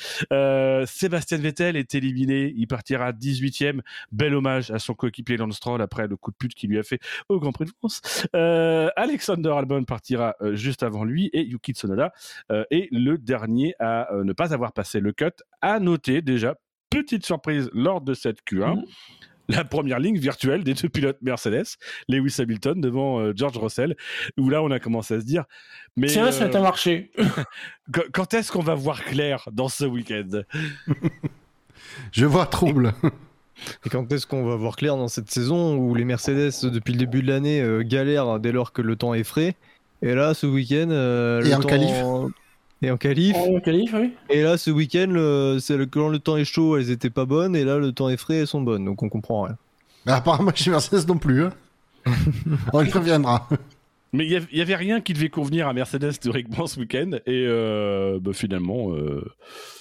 Sébastien Vettel est éliminé. Il partira 18e. Bel hommage à son coéquipier Lance Stroll après le coup de pute qu'il lui a fait au Grand Prix de France. Alexander Albon partira juste avant lui et Yuki Tsunoda euh, est le dernier à euh, ne pas avoir passé le cut. À noter déjà, petite surprise lors de cette Q1. Mhm. La première ligne virtuelle des deux pilotes Mercedes, Lewis Hamilton devant euh, George Russell, où là on a commencé à se dire, mais C'est vrai, ça euh, a marché. [laughs] quand- quand est-ce qu'on va voir clair dans ce week-end? [laughs] Je vois trouble. Et quand est-ce qu'on va voir clair dans cette saison où les Mercedes, depuis le début de l'année, euh, galèrent dès lors que le temps est frais? Et là, ce week-end. euh, Et le en temps- qualif Et en qualif. En qualif, oui. Et là, ce week-end, le- c'est le- quand le temps est chaud, elles étaient pas bonnes. Et là, le temps est frais, elles sont bonnes. Donc on comprend rien. Mais apparemment [laughs] chez Mercedes non plus. hein. [laughs] On y reviendra. Mais il y av- il y avait rien qui devait convenir à Mercedes théoriquement ce week-end, et euh, bah, finalement, euh,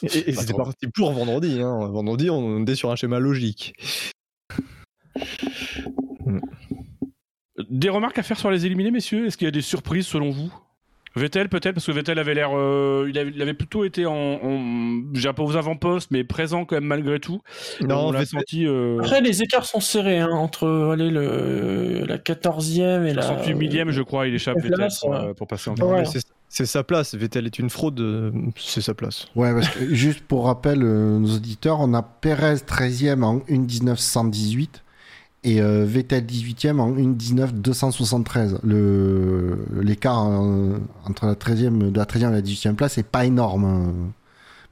Et, et c'était parti pour vendredi. Hein. Vendredi, on était sur un schéma logique. [laughs] des remarques à faire sur les éliminés, messieurs? Est-ce qu'il y a des surprises selon vous? Vettel peut-être parce que Vettel avait l'air, euh, il, avait, il avait plutôt été en, en j'ai pas aux avant-postes, mais présent quand même malgré tout. Non, on l'a Vettel- senti. Euh, Après, les écarts sont serrés hein, entre allez, le, la 14e et la. 68 millième, je crois, il échappe la Vettel place, pour, ouais. euh, pour passer en Ouais. c'est- sa place. Vettel est une fraude. C'est sa place. Ouais, parce que juste pour rappel, euh, nos auditeurs, on a Perez 13e en 1.19.118 et euh, Vettel 18e en 1.19.273. Le l'écart euh, entre la 13e de la 13e et la 18e place est pas énorme. hein.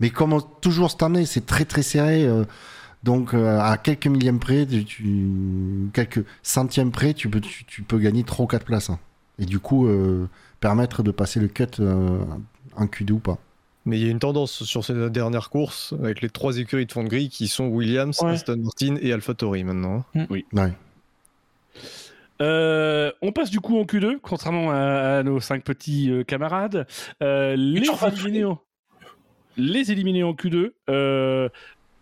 Mais comme toujours cette année, c'est très très serré. euh, donc euh, à quelques millièmes près, quelques centièmes près, tu peux tu, peux gagner 3 ou 4 places. hein. Et du coup permettre de passer le cut en Q2 ou pas. Mais il y a une tendance sur ces dernières courses avec les trois écuries de fond de grille qui sont Williams, Ouais. Aston Martin et AlphaTauri maintenant. Ouais. Euh, on passe du coup en Q2, contrairement à, à nos cinq petits euh, camarades. Euh, les, éliminés en... les éliminés en Q2. euh,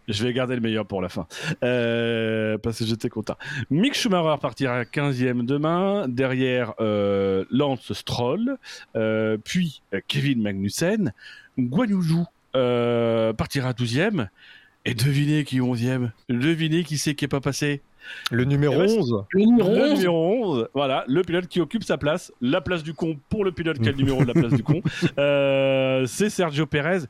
je vais garder le meilleur pour la fin. Euh, parce que j'étais content. Mick Schumacher partira 15e demain. Derrière, euh, Lance Stroll. euh, puis euh, Kevin Magnussen. Guanyuju euh, partira 12e. Et devinez qui est 11e. Devinez qui c'est qui n'est pas passé. Le numéro Eh ben, 11, Le numéro Le 11, numéro 11, voilà, le pilote qui occupe sa place, la place du con pour le pilote qui a le numéro de la place du con, euh, c'est Sergio Pérez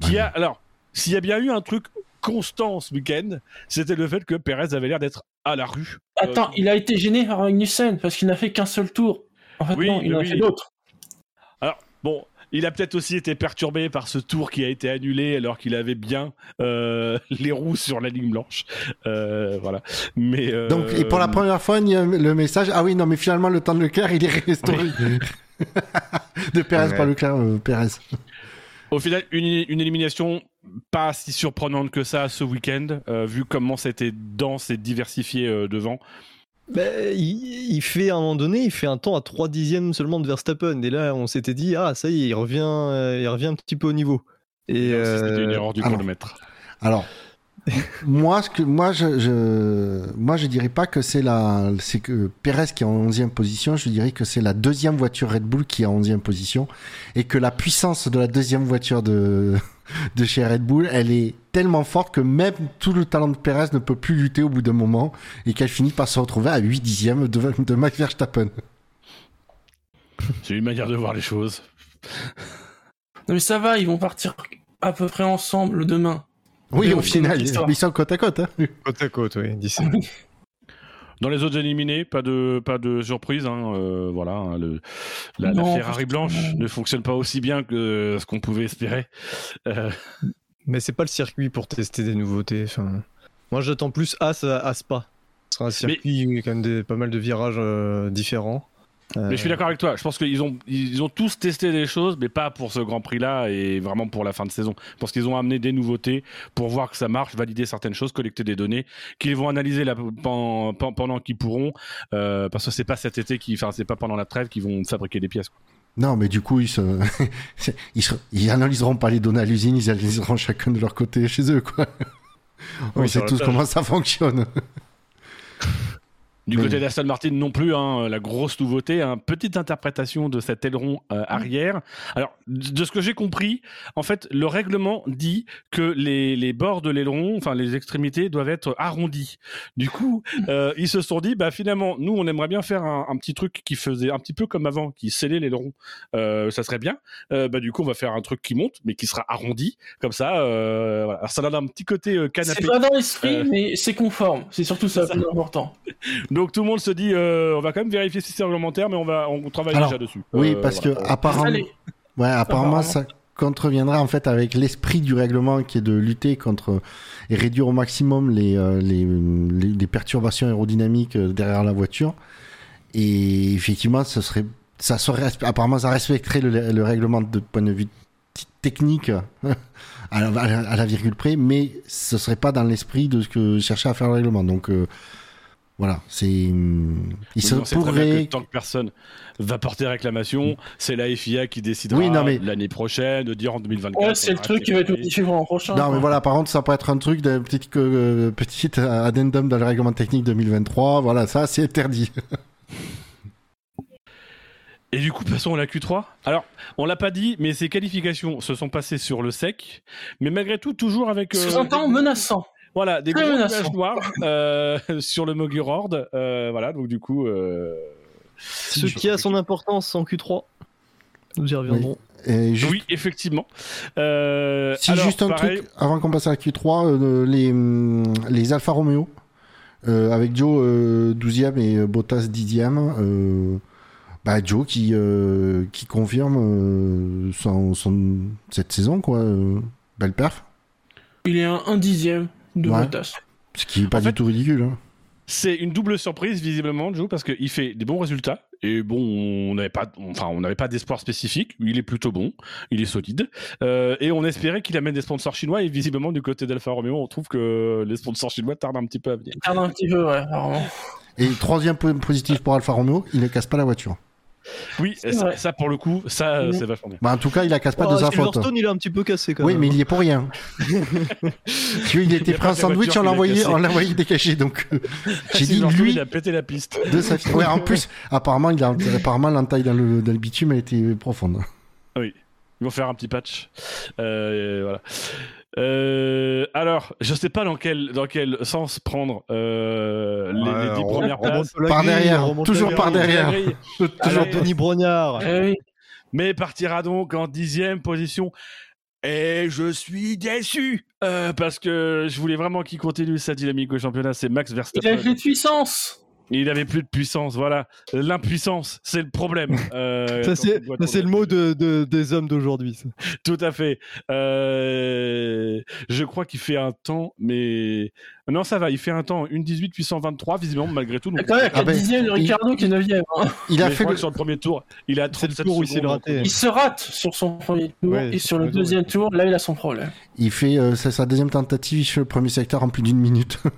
qui a. Alors, s'il y a bien eu un truc constant ce week-end, c'était le fait que Pérez avait l'air d'être à la rue. Attends, il a été gêné par Magnussen parce qu'il n'a fait qu'un seul tour. En fait, Oui, non, il en a oui. fait d'autres. Alors, bon, il a peut-être aussi été perturbé par ce tour qui a été annulé alors qu'il avait bien euh, [laughs] les roues sur la ligne blanche. Euh, voilà. Mais. euh, Donc, et pour la première fois, il y a le message Ah oui, non, mais finalement, le temps de Leclerc, il est restauré. [laughs] de Pérez, Ouais. pas Leclerc, euh, Pérez. Au final, une, une élimination pas si surprenante que ça ce week-end, euh, vu comment c'était dense et diversifié euh, devant. Ben, il, il fait à un moment donné, il fait un temps à 3 dixièmes seulement de Verstappen. Et là, on s'était dit, ah, ça y est, il revient, euh, il revient un petit peu au niveau. Et C'était une euh, erreur du alors- chronomètre. Alors, moi, ce que, moi, je, je, moi, je dirais pas que c'est la, c'est que Pérez qui est en 11e position, je dirais que c'est la deuxième voiture Red Bull qui est en 11e position et que la puissance de la deuxième voiture de, [laughs] de chez Red Bull, elle est tellement forte que même tout le talent de Pérez ne peut plus lutter au bout d'un moment et qu'elle finit par se retrouver à 8 dixièmes de, de Max Verstappen. [laughs] C'est une manière de voir les choses. Non, mais ça va, ils vont partir à peu près ensemble demain. Oui, Mais au final, ils sont côte à côte. Hein. côte à côte, oui, d'ici. [laughs] Dans les autres éliminés, pas de, pas de surprise. hein, euh, voilà, hein, le, la, Ferrari blanche ne fonctionne pas aussi bien que ce qu'on pouvait espérer. Euh, Mais c'est pas le circuit pour tester des nouveautés. Enfin, moi, j'attends plus As à, à Spa. Ce sera un circuit où il y a quand même des, pas mal de virages euh, différents. Euh, Mais je suis d'accord avec toi. Je pense qu'ils ont, ils ont tous testé des choses, mais pas pour ce Grand Prix-là et vraiment pour la fin de saison. Parce qu'ils ont amené des nouveautés pour voir que ça marche, valider certaines choses, collecter des données, qu'ils vont analyser pendant qu'ils pourront. euh, parce que c'est pas cet été, qui, enfin c'est pas pendant la trêve qu'ils vont fabriquer des pièces. quoi. Non, mais du coup, ils, se... [laughs] ils, se- ils analyseront pas les données à l'usine, ils analyseront chacun de leur côté chez eux, quoi. On Oui, sait tous comment ça fonctionne. [laughs] Du côté d'Aston Martin non plus, hein, la grosse nouveauté, hein, petite interprétation de cet aileron euh, arrière. Alors, de ce que j'ai compris, en fait, le règlement dit que les, les bords de l'aileron, enfin les extrémités, doivent être arrondis. Du coup, [laughs] euh, ils se sont dit, bah finalement, nous, on aimerait bien faire un, un petit truc qui faisait un petit peu comme avant, qui scellait l'aileron. Euh, ça serait bien. Euh, bah du coup, on va faire un truc qui monte, mais qui sera arrondi, comme ça. Euh, voilà. Alors, ça donne un petit côté euh, canapé. C'est pas dans l'esprit, Euh. mais c'est conforme. C'est surtout ça, le plus [laughs] important. Donc tout le monde se dit, euh, on va quand même vérifier si c'est réglementaire, mais on va, on travaille Alors, déjà dessus. Oui, Euh, parce voilà. que apparemment, Allez, ouais, apparemment, Apparemment. ça contreviendra en fait avec l'esprit du règlement qui est de lutter contre et réduire au maximum les, euh, les, les, les perturbations aérodynamiques derrière la voiture. Et effectivement, ce serait, ça serait, apparemment, ça respecterait le, le règlement de point de vue technique [laughs] à la, à la- à la virgule près, mais ce serait pas dans l'esprit de ce que cherchait à faire le règlement. Donc euh, voilà, c'est, hum, il Oui, bien pourrait que tant que personne va porter réclamation, c'est la FIA qui décidera Oui, non, mais- l'année prochaine de dire en 2024. ouais, c'est le truc qui va être modifié pour l'an prochain. Non, mais voilà, par contre, ça peut être un truc de petit, euh, petit addendum dans le règlement technique 2023. Voilà, ça, c'est interdit. Et du coup, passons à la Q3. Alors, on l'a pas dit, mais ces qualifications se sont passées sur le sec, mais malgré tout, toujours avec. euh, Sous-entend des- menaçant. Voilà, des gros nuages noirs euh, [laughs] sur le Mogurord. Euh, voilà, donc du coup. euh, Ce qui a son importance en Q3. Nous y reviendrons. Et juste, Oui, effectivement. Euh, si alors, juste un pareil, truc, avant qu'on passe à la Q3, euh, les, hum, les Alfa Romeo, euh, avec Joe euh, 12e et Bottas 10e, euh, bah, Joe qui, euh, qui confirme euh, son, son- cette saison, quoi. euh, belle perf. Il est un, un dixième de Ouais. Bottas. Ce qui est pas En du fait- tout ridicule. hein. C'est une double surprise visiblement, Joe, parce qu'il fait des bons résultats. Et bon, on n'avait pas, enfin, on n'avait pas d'espoir spécifique. Il est plutôt bon, il est solide. Euh, et on espérait qu'il amène des sponsors chinois. Et visiblement, du côté d'Alfa Romeo, on trouve que les sponsors chinois tardent un petit peu à venir. Tarde un petit peu, ouais. vraiment. Et troisième point positif pour Alfa Romeo, il ne casse pas la voiture. Oui, C'est ça, pour le coup, ça, Mm. c'est vachement bien. Bah, en tout cas, il la casse pas de Oh, sa faute. Silverstone, il est un petit peu cassé quand Oui, même. mais il y est pour rien. [laughs] Tu vois, il était y a pris un sandwich, on l'a envoyé, cassé. on l'a envoyé décaché. Donc, euh, [laughs] j'ai dit lui il a pété la piste. de sa. Ouais, en plus, apparemment, il a apparemment l'entaille dans le, dans le bitume a été profonde. Ils vont faire un petit patch. Euh, voilà. Euh, alors, je sais pas dans quel, dans quel sens prendre euh, les, Ouais, les dix on premières places. la Par grille, derrière, toujours par derrière. Toujours. Denis Brognard. Eh mais partira donc en dixième position. Et je suis déçu euh, parce que je voulais vraiment qu'il continue sa dynamique au championnat. C'est Max Il a Verstappen. de puissance. Il avait plus de puissance, voilà. L'impuissance, c'est le problème. [laughs] euh, Ça, c'est le mot de, de- des hommes d'aujourd'hui. Tout à fait. Euh, je crois qu'il fait un temps, mais non, ça va. Il fait un temps une 18 puissant 23 visiblement malgré tout. donc- même, Ah ben, 4 dixièmes de Ricardo qui est 9ème. hein. Il a Mais fait le, que sur le premier tour, il a C'est le 37 tour où il raté. Il se rate sur son premier tour Ouais, et sur le deuxième tour, là, il a son problème. il fait, euh, c'est sa deuxième tentative, il fait le premier secteur en plus d'une minute. [laughs]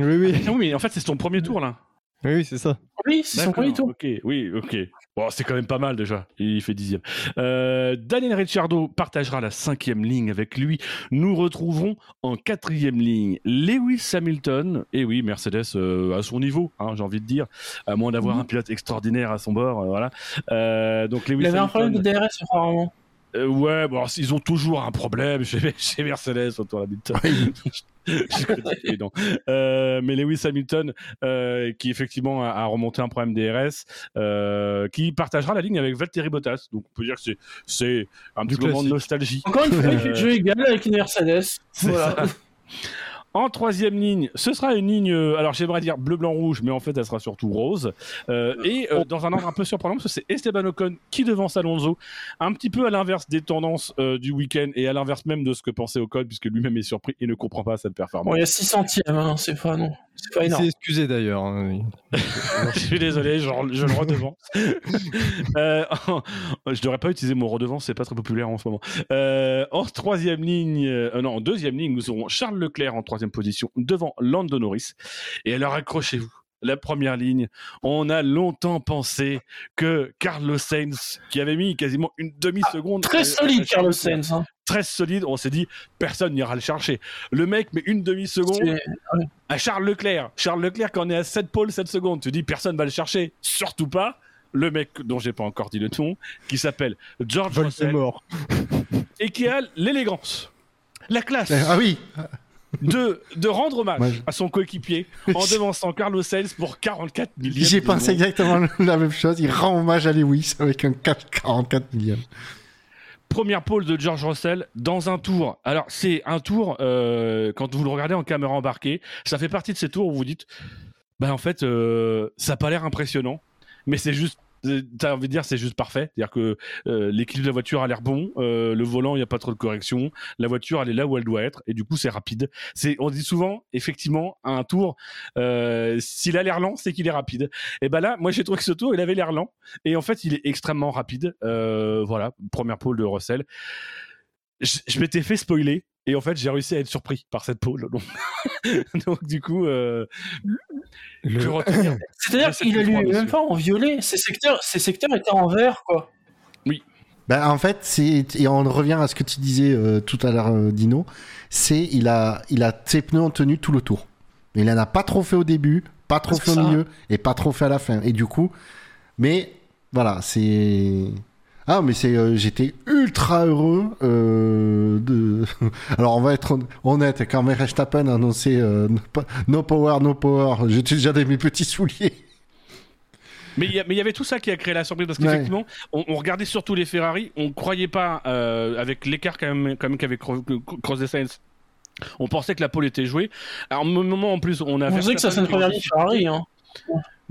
Oui, oui, Ah oui, mais en fait, c'est son premier tour là. Oui, c'est ça. Oui, c'est son premier tour. Ok, oui, ok. Bon, c'est quand même pas mal déjà. Il fait dixième. Euh, Daniel Ricciardo partagera la cinquième ligne avec lui. Nous retrouvons en quatrième ligne Lewis Hamilton. Et oui, Mercedes euh, à son niveau, hein, j'ai envie de dire, à moins d'avoir Mhm. un pilote extraordinaire à son bord. euh, voilà. Euh, donc Lewis Il avait un problème de DRS, apparemment. Euh, ouais, bon, alors, ils ont toujours un problème [laughs] chez, chez Mercedes autour de Hamilton. [laughs] Je connais les noms. Euh, mais Lewis Hamilton, euh, qui effectivement a, a remonté un problème DRS, euh, qui partagera la ligne avec Valtteri Bottas. Donc on peut dire que c'est, un Du petit moment de nostalgie. Encore une fois, Euh, le jeu égal avec une Mercedes. Voilà. [laughs] En troisième ligne, ce sera une ligne, euh, alors j'aimerais dire bleu, blanc, rouge, mais en fait elle sera surtout rose. Euh, et euh, dans un ordre un peu surprenant, parce que c'est Esteban Ocon qui devance Alonso, un petit peu à l'inverse des tendances du week-end et à l'inverse même de ce que pensait Ocon, puisque lui-même est surpris et ne comprend pas cette performance. Bon, il y a 6 centièmes, hein, c'est pas, non. C'est pas Il énorme. s'est excusé d'ailleurs. hein. [laughs] je suis désolé, je, je le redevance. [laughs] euh, je devrais pas utiliser mon redevance, c'est pas très populaire en ce moment. Euh, en troisième ligne, euh, non, en deuxième ligne, nous aurons Charles Leclerc en troisième position devant Lando Norris. Et alors accrochez-vous. La première ligne, on a longtemps pensé que Carlos Sainz, qui avait mis quasiment une demi-seconde, Très à- solide, Carlos Sainz. Hein. Très solide, on s'est dit personne n'ira le chercher. Le mec met une demi-seconde à Charles Leclerc. Charles Leclerc, quand on est à 7 pôles, 7 secondes, tu dis personne va le chercher. Surtout pas le mec dont j'ai pas encore dit le nom, qui s's'appelle George Russell et qui a l'élégance, la classe Ah oui, de, de rendre hommage Ouais, à son coéquipier en [laughs] devançant Carlos Sainz pour 44 millième. j'ai pensé exactement la même chose. Il rend hommage à Lewis avec un 4 44 millième. Première pole de George Russell dans un tour. Alors, c'est un tour, euh, quand vous le regardez en caméra embarquée, ça fait partie de ces tours où vous dites, bah en fait, euh, ça n'a pas l'air impressionnant, mais c'est juste, t'as envie de dire, c'est juste parfait. C'est-à-dire que euh, l'équilibre de la voiture a l'air bon, euh, le volant, il n'y a pas trop de correction, la voiture, elle est là où elle doit être, et du coup, c'est rapide. C'est, on dit souvent, effectivement, à un tour, euh, s'il a l'air lent, c'est qu'il est rapide. Et ben là, moi, j'ai trouvé que ce tour, il avait l'air lent. Et en fait, il est extrêmement rapide. Euh, voilà, première pole de Russell. Je, m'étais fait spoiler. Et en fait, j'ai réussi à être surpris par cette pole. [laughs] Donc, du coup, euh, Le- que retenir [laughs] C'est-à-dire qu'il a lu même pas en violet. Ses secteurs, ses secteurs étaient en vert, quoi. Ben, en fait, c'est et on revient à ce que tu disais euh, tout à l'heure, euh, Dino. C'est il a il a ses pneus en tenue tout le tour. Il en a pas trop fait au début, pas trop fait au ça. milieu et pas trop fait à la fin. Et du coup, mais voilà, c'est ah mais c'est euh, j'étais ultra heureux euh, de. [laughs] Alors on va être hon- honnête quand Verstappen a annoncé euh, no power, no power. J'étais déjà dans mes petits souliers. Mais il y, a- mais il y avait tout ça qui a créé la surprise parce Ouais. qu'effectivement, on, on regardait surtout les Ferrari, on croyait pas euh, avec l'écart quand même, quand même qu'avait cro- cro- creusé Sainz. On pensait que la pole était jouée. Alors, au moment en plus, on a On sait que ça, c'est une première Ferrari. Hein.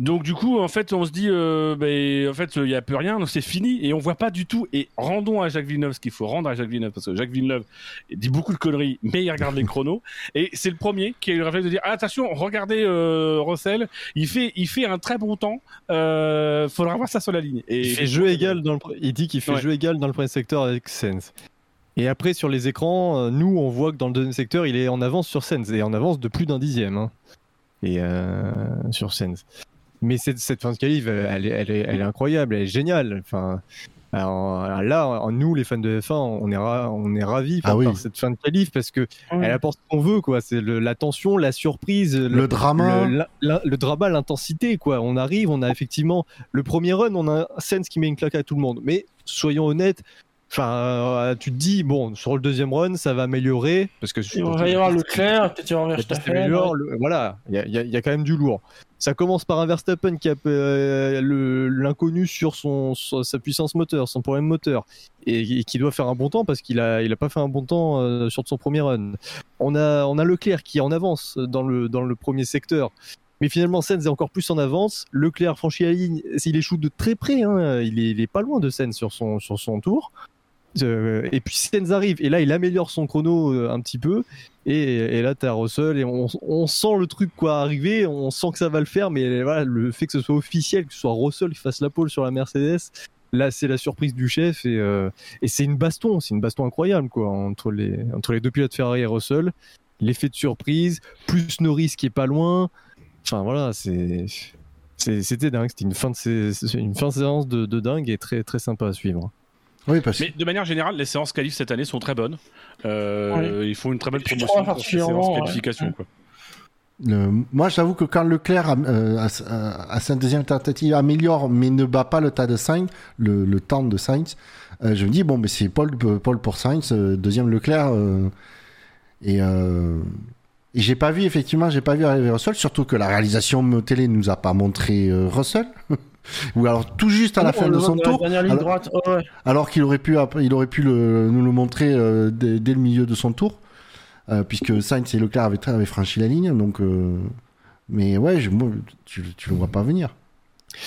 Donc du coup, en fait, on se dit, euh, ben, en fait, il n'y a plus rien, donc c'est fini, et on voit pas du tout. Et rendons à Jacques Villeneuve ce qu'il faut rendre à Jacques Villeneuve, parce que Jacques Villeneuve dit beaucoup de conneries, mais il regarde les chronos. [laughs] Et c'est le premier qui a eu le réflexe de dire, ah, attention, regardez euh, Russell, il fait, il fait un très bon temps. Euh, faudra voir ça sur la ligne. Et il fait jeu égal dans le, il dit qu'il fait Ouais. jeu égal dans le premier secteur avec Sens. Et après sur les écrans, euh, nous on voit que dans le deuxième secteur, il est en avance sur Sens et en avance de plus d'un dixième. hein. Et euh, sur Sens. Mais cette, cette fin de qualif, elle, elle est- elle est, elle est incroyable, elle est géniale. Enfin, alors, là, en- nous les fans de F1, on est, ra- on est ravis Ah par, oui. par cette fin de qualif parce que elle apporte ce qu'on veut, quoi. C'est la tension, la surprise, Le drama. le, la- la- le drama, l'intensité, quoi. On arrive, on a effectivement le premier run, on a un Sens qui met une claque à tout le monde. Mais soyons honnêtes, enfin, euh, tu te dis bon, sur le deuxième run, ça va améliorer parce que Il va y avoir Leclerc, peut-être il va Verstappen. voilà, il y a, il y a- il y a quand même du lourd. Ça commence par un Verstappen qui a euh, l'inconnu sur son, sur sa puissance moteur, son problème moteur, et, et qui doit faire un bon temps parce qu'il a, il a pas fait un bon temps euh, sur son premier run. On a, on a Leclerc qui est en avance dans le, dans le premier secteur. Mais finalement, Sainz est encore plus en avance. Leclerc franchit la ligne. Il échoue de très près. hein. Il, est, il est pas loin de Sainz sur son, sur son tour. Euh, et puis Sainz arrive. Et là, il améliore son chrono euh, un petit peu. Et, et là, t'as Russell et on, sent le truc quoi arriver, on sent que ça va le faire, mais voilà, le fait que ce soit officiel, que ce soit Russell qui fasse la pole sur la Mercedes, là c'est la surprise du chef et, euh, et c'est une baston, c'est une baston incroyable quoi entre les entre les deux pilotes Ferrari et Russell, l'effet de surprise, plus Norris qui est pas loin, enfin voilà, c'est c'était dingue, c'était une fin de une fin séance de, de dingue et très très sympa à suivre. Oui, parce que Mais de manière générale, les séances qualif cette année sont très bonnes. Euh, Ils font une très belle promotion pour ces séances ouais. qualification. Quoi. le- moi, j'avoue que quand Leclerc, euh, à, à sa deuxième tentative, améliore mais ne bat pas le tas de Sainz, le, le temps de Sainz, euh, je me dis, bon, mais c'est Paul, Paul pour Sainz, euh, deuxième Leclerc. euh, et euh, et j'ai pas vu, effectivement, j'ai pas vu arriver Russell, surtout que la réalisation télé nous a pas montré euh, Russell. [laughs] Ou alors tout juste à la On fin de son la tour. Ligne Alors- droite. Oh, ouais. Alors qu'il aurait pu, il aurait pu le- nous le montrer euh, dès, dès le milieu de son tour, euh, puisque Sainz et Leclerc avaient, avaient franchi la ligne. Donc, euh, mais ouais, je, moi, tu, tu le vois pas venir.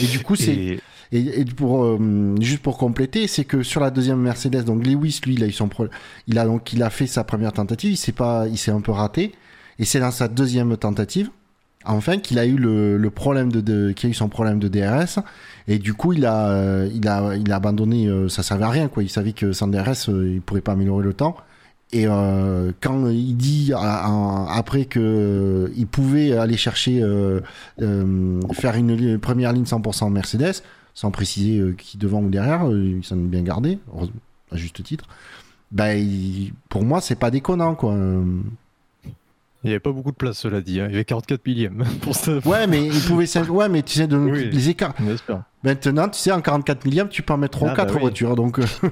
Et du coup, c'est Et- et, et pour euh, juste pour compléter, c'est que sur la deuxième Mercedes, donc Lewis, lui, il a eu son pro- il a donc il a fait sa première tentative, il s'est pas, il s'est un peu raté, et c'est dans sa deuxième tentative, enfin, qu'il a eu le, problème de, a eu son problème de DRS, et du coup, il a, euh, il a, il a abandonné, euh, ça servait à rien, quoi. Il savait que sans DRS, euh, il pourrait pas améliorer le temps. Et euh, quand il dit après que euh, il pouvait aller chercher faire une, première ligne 100% Mercedes, sans préciser qui devant ou derrière, il s'en est bien gardé, à juste titre. Ben, pour moi, c'est pas déconnant, quoi. Il n'y avait pas beaucoup de place, cela dit. hein. Il y avait 44 millièmes [laughs] pour ça. Ouais, mais il pouvait, s'in- ouais, mais tu sais, de, Oui. les écarts. Maintenant, tu sais, en 44 millièmes, tu peux en mettre 3 Ah, ou 4 bah oui. voitures, donc. euh, [laughs]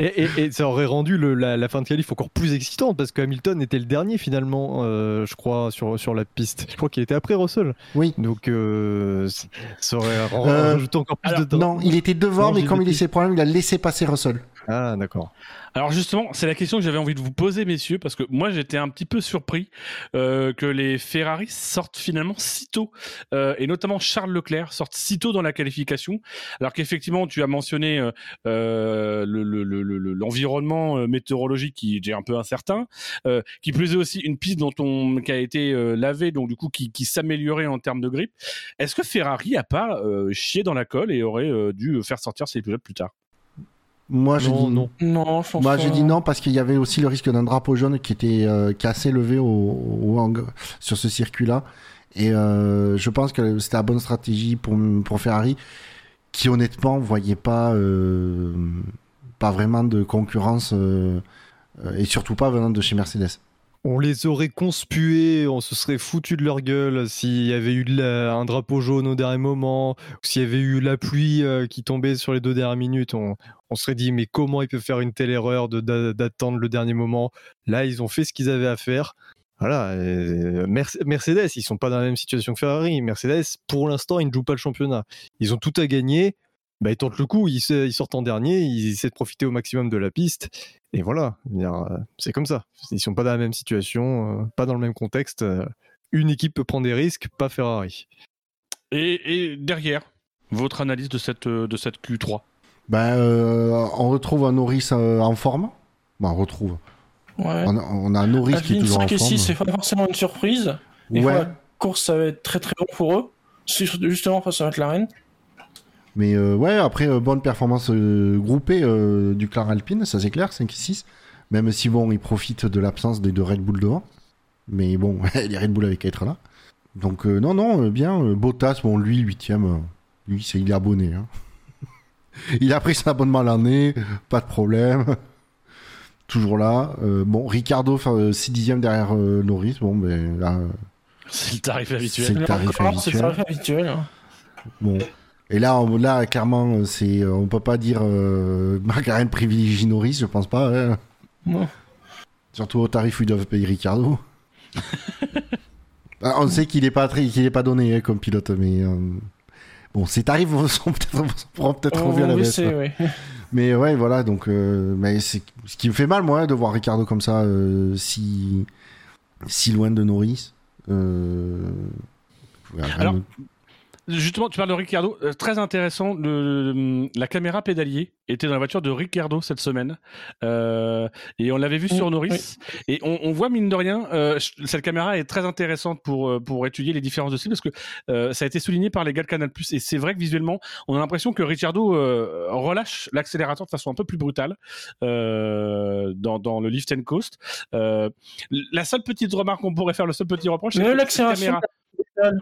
Et, et- et ça aurait rendu le- la, la fin de qualif encore plus excitante parce que Hamilton était le dernier finalement, euh, je crois, sur, sur la piste. Je crois qu'il était après Russell. Oui. Donc euh, ça aurait ra- Euh, rajouté encore plus alors, de temps. Non, il était devant, Non, mais comme il a ses problèmes, il a laissé passer Russell. Ah d'accord. Alors justement, c'est la question que j'avais envie de vous poser, messieurs, parce que moi j'étais un petit peu surpris euh, que les Ferrari sortent finalement si tôt, euh, et notamment Charles Leclerc sortent si tôt dans la qualification, alors qu'effectivement tu as mentionné euh, le- le- le- le- le- l'environnement météorologique qui est un peu incertain, qui plus est aussi une piste dont on qui a été lavée, donc du coup qui, qui s'améliorait en termes de grippe. Est-ce que Ferrari a pas chié dans la colle et aurait dû faire sortir ses pilotes plus tard? Moi, j'ai Non, dit non. Non, je pense Moi, j'ai dit non parce qu'il y avait aussi le risque d'un drapeau jaune qui était euh, qui est assez élevé au, au hang- sur ce circuit-là. Et euh, je pense que c'était la bonne stratégie pour, pour Ferrari, qui honnêtement voyait pas euh, pas vraiment de concurrence et surtout pas venant de chez Mercedes. On les aurait conspués, on se serait foutu de leur gueule s'il y avait eu un drapeau jaune au dernier moment, s'il y avait eu la pluie euh, qui tombait sur les deux dernières minutes. On, serait dit, mais comment ils peuvent faire une telle erreur d'attendre le dernier moment? Là, ils ont fait ce qu'ils avaient à faire. Voilà, Merce- Mercedes, ils sont pas dans la même situation que Ferrari. Mercedes, pour l'instant, ils ne jouent pas le championnat. Ils ont tout à gagner. Bah, ils tentent le coup, ils, sortent en dernier, ils essaient de profiter au maximum de la piste. Et voilà, euh, c'est comme ça. Ils sont pas dans la même situation, euh, pas dans le même contexte. euh, Une équipe peut prendre des risques, pas Ferrari. Et, et derrière, votre analyse de cette, de cette Q3 Ben, euh, on retrouve un Norris en forme. Ben, on retrouve. Ouais. On a, on a un Norris qui est toujours 5 en et forme. 6, c'est pas forcément une surprise. Ouais, la course, ça va être très très bon pour eux. Justement face à McLaren. Mais euh, ouais, après, euh, bonne performance euh, groupée euh, du Clar Alpine, ça c'est clair, 5 et 6. Même si bon, ils profitent de l'absence des deux Red Bull devant. Mais bon, [laughs] les Red Bull avaient qu'à être là. Donc euh, non, non, euh, bien. euh, Bottas, bon, lui, huitième, euh, lui, c'est, il est abonné. hein. [laughs] il a pris son abonnement l'année, pas de problème. [laughs] Toujours là. Euh, bon, Ricardo, 6 dixièmes derrière euh, Norris. Bon, ben là, C'est le tarif c'est habituel. le tarif Encore, C'est le tarif habituel. hein. Bon. Et là, on, là, clairement, euh, c'est, on peut pas dire euh, [laughs] McLaren privilégie Norris, je pense pas. hein. Non. Surtout au tarif où ils doivent payer Ricardo. [laughs] Ah, on sait qu'il est pas qu'il est pas donné hein, comme pilote, mais euh, bon, ces tarifs [laughs] sont peut-être pourront peut-être Oh, revus à la baisse. ouais. Mais ouais, voilà, donc, euh, mais c'est ce qui me fait mal, moi, de voir Ricardo comme ça, euh, si si loin de Norris. Euh... Alors. Justement, tu parles de Ricardo. Euh, très intéressant. Le, le- la caméra pédalier était dans la voiture de Ricardo cette semaine. Euh, et on l'avait vu sur Oui, Norris. Et on, on voit, mine de rien, euh, cette caméra est très intéressante pour, euh, pour étudier les différences de style parce que euh, ça a été souligné par les gars de Canal+. Et c'est vrai que visuellement, on a l'impression que Ricardo euh, relâche l'accélérateur de façon un peu plus brutale euh, dans, dans le lift and coast. Euh, la seule petite remarque qu'on pourrait faire, le seul petit reproche, c'est que l'accélération, caméra-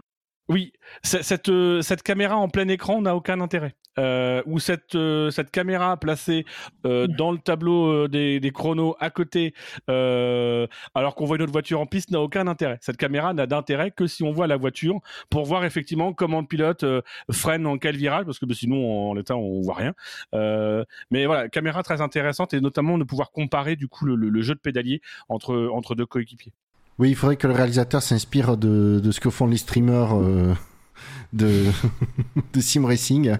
oui, cette, euh, cette caméra en plein écran n'a aucun intérêt. Euh, ou cette, euh, cette caméra placée euh, dans le tableau des, des chronos à côté, euh, alors qu'on voit une autre voiture en piste, n'a aucun intérêt. Cette caméra n'a d'intérêt que si on voit la voiture pour voir effectivement comment le pilote freine en quel virage, parce que bah, sinon en l'état on voit rien. Euh, mais voilà, caméra très intéressante et notamment de pouvoir comparer du coup le, le- le jeu de pédalier entre, entre deux coéquipiers. Oui, il faudrait que le réalisateur s'inspire de, de ce que font les streamers euh, de, [laughs] de sim racing,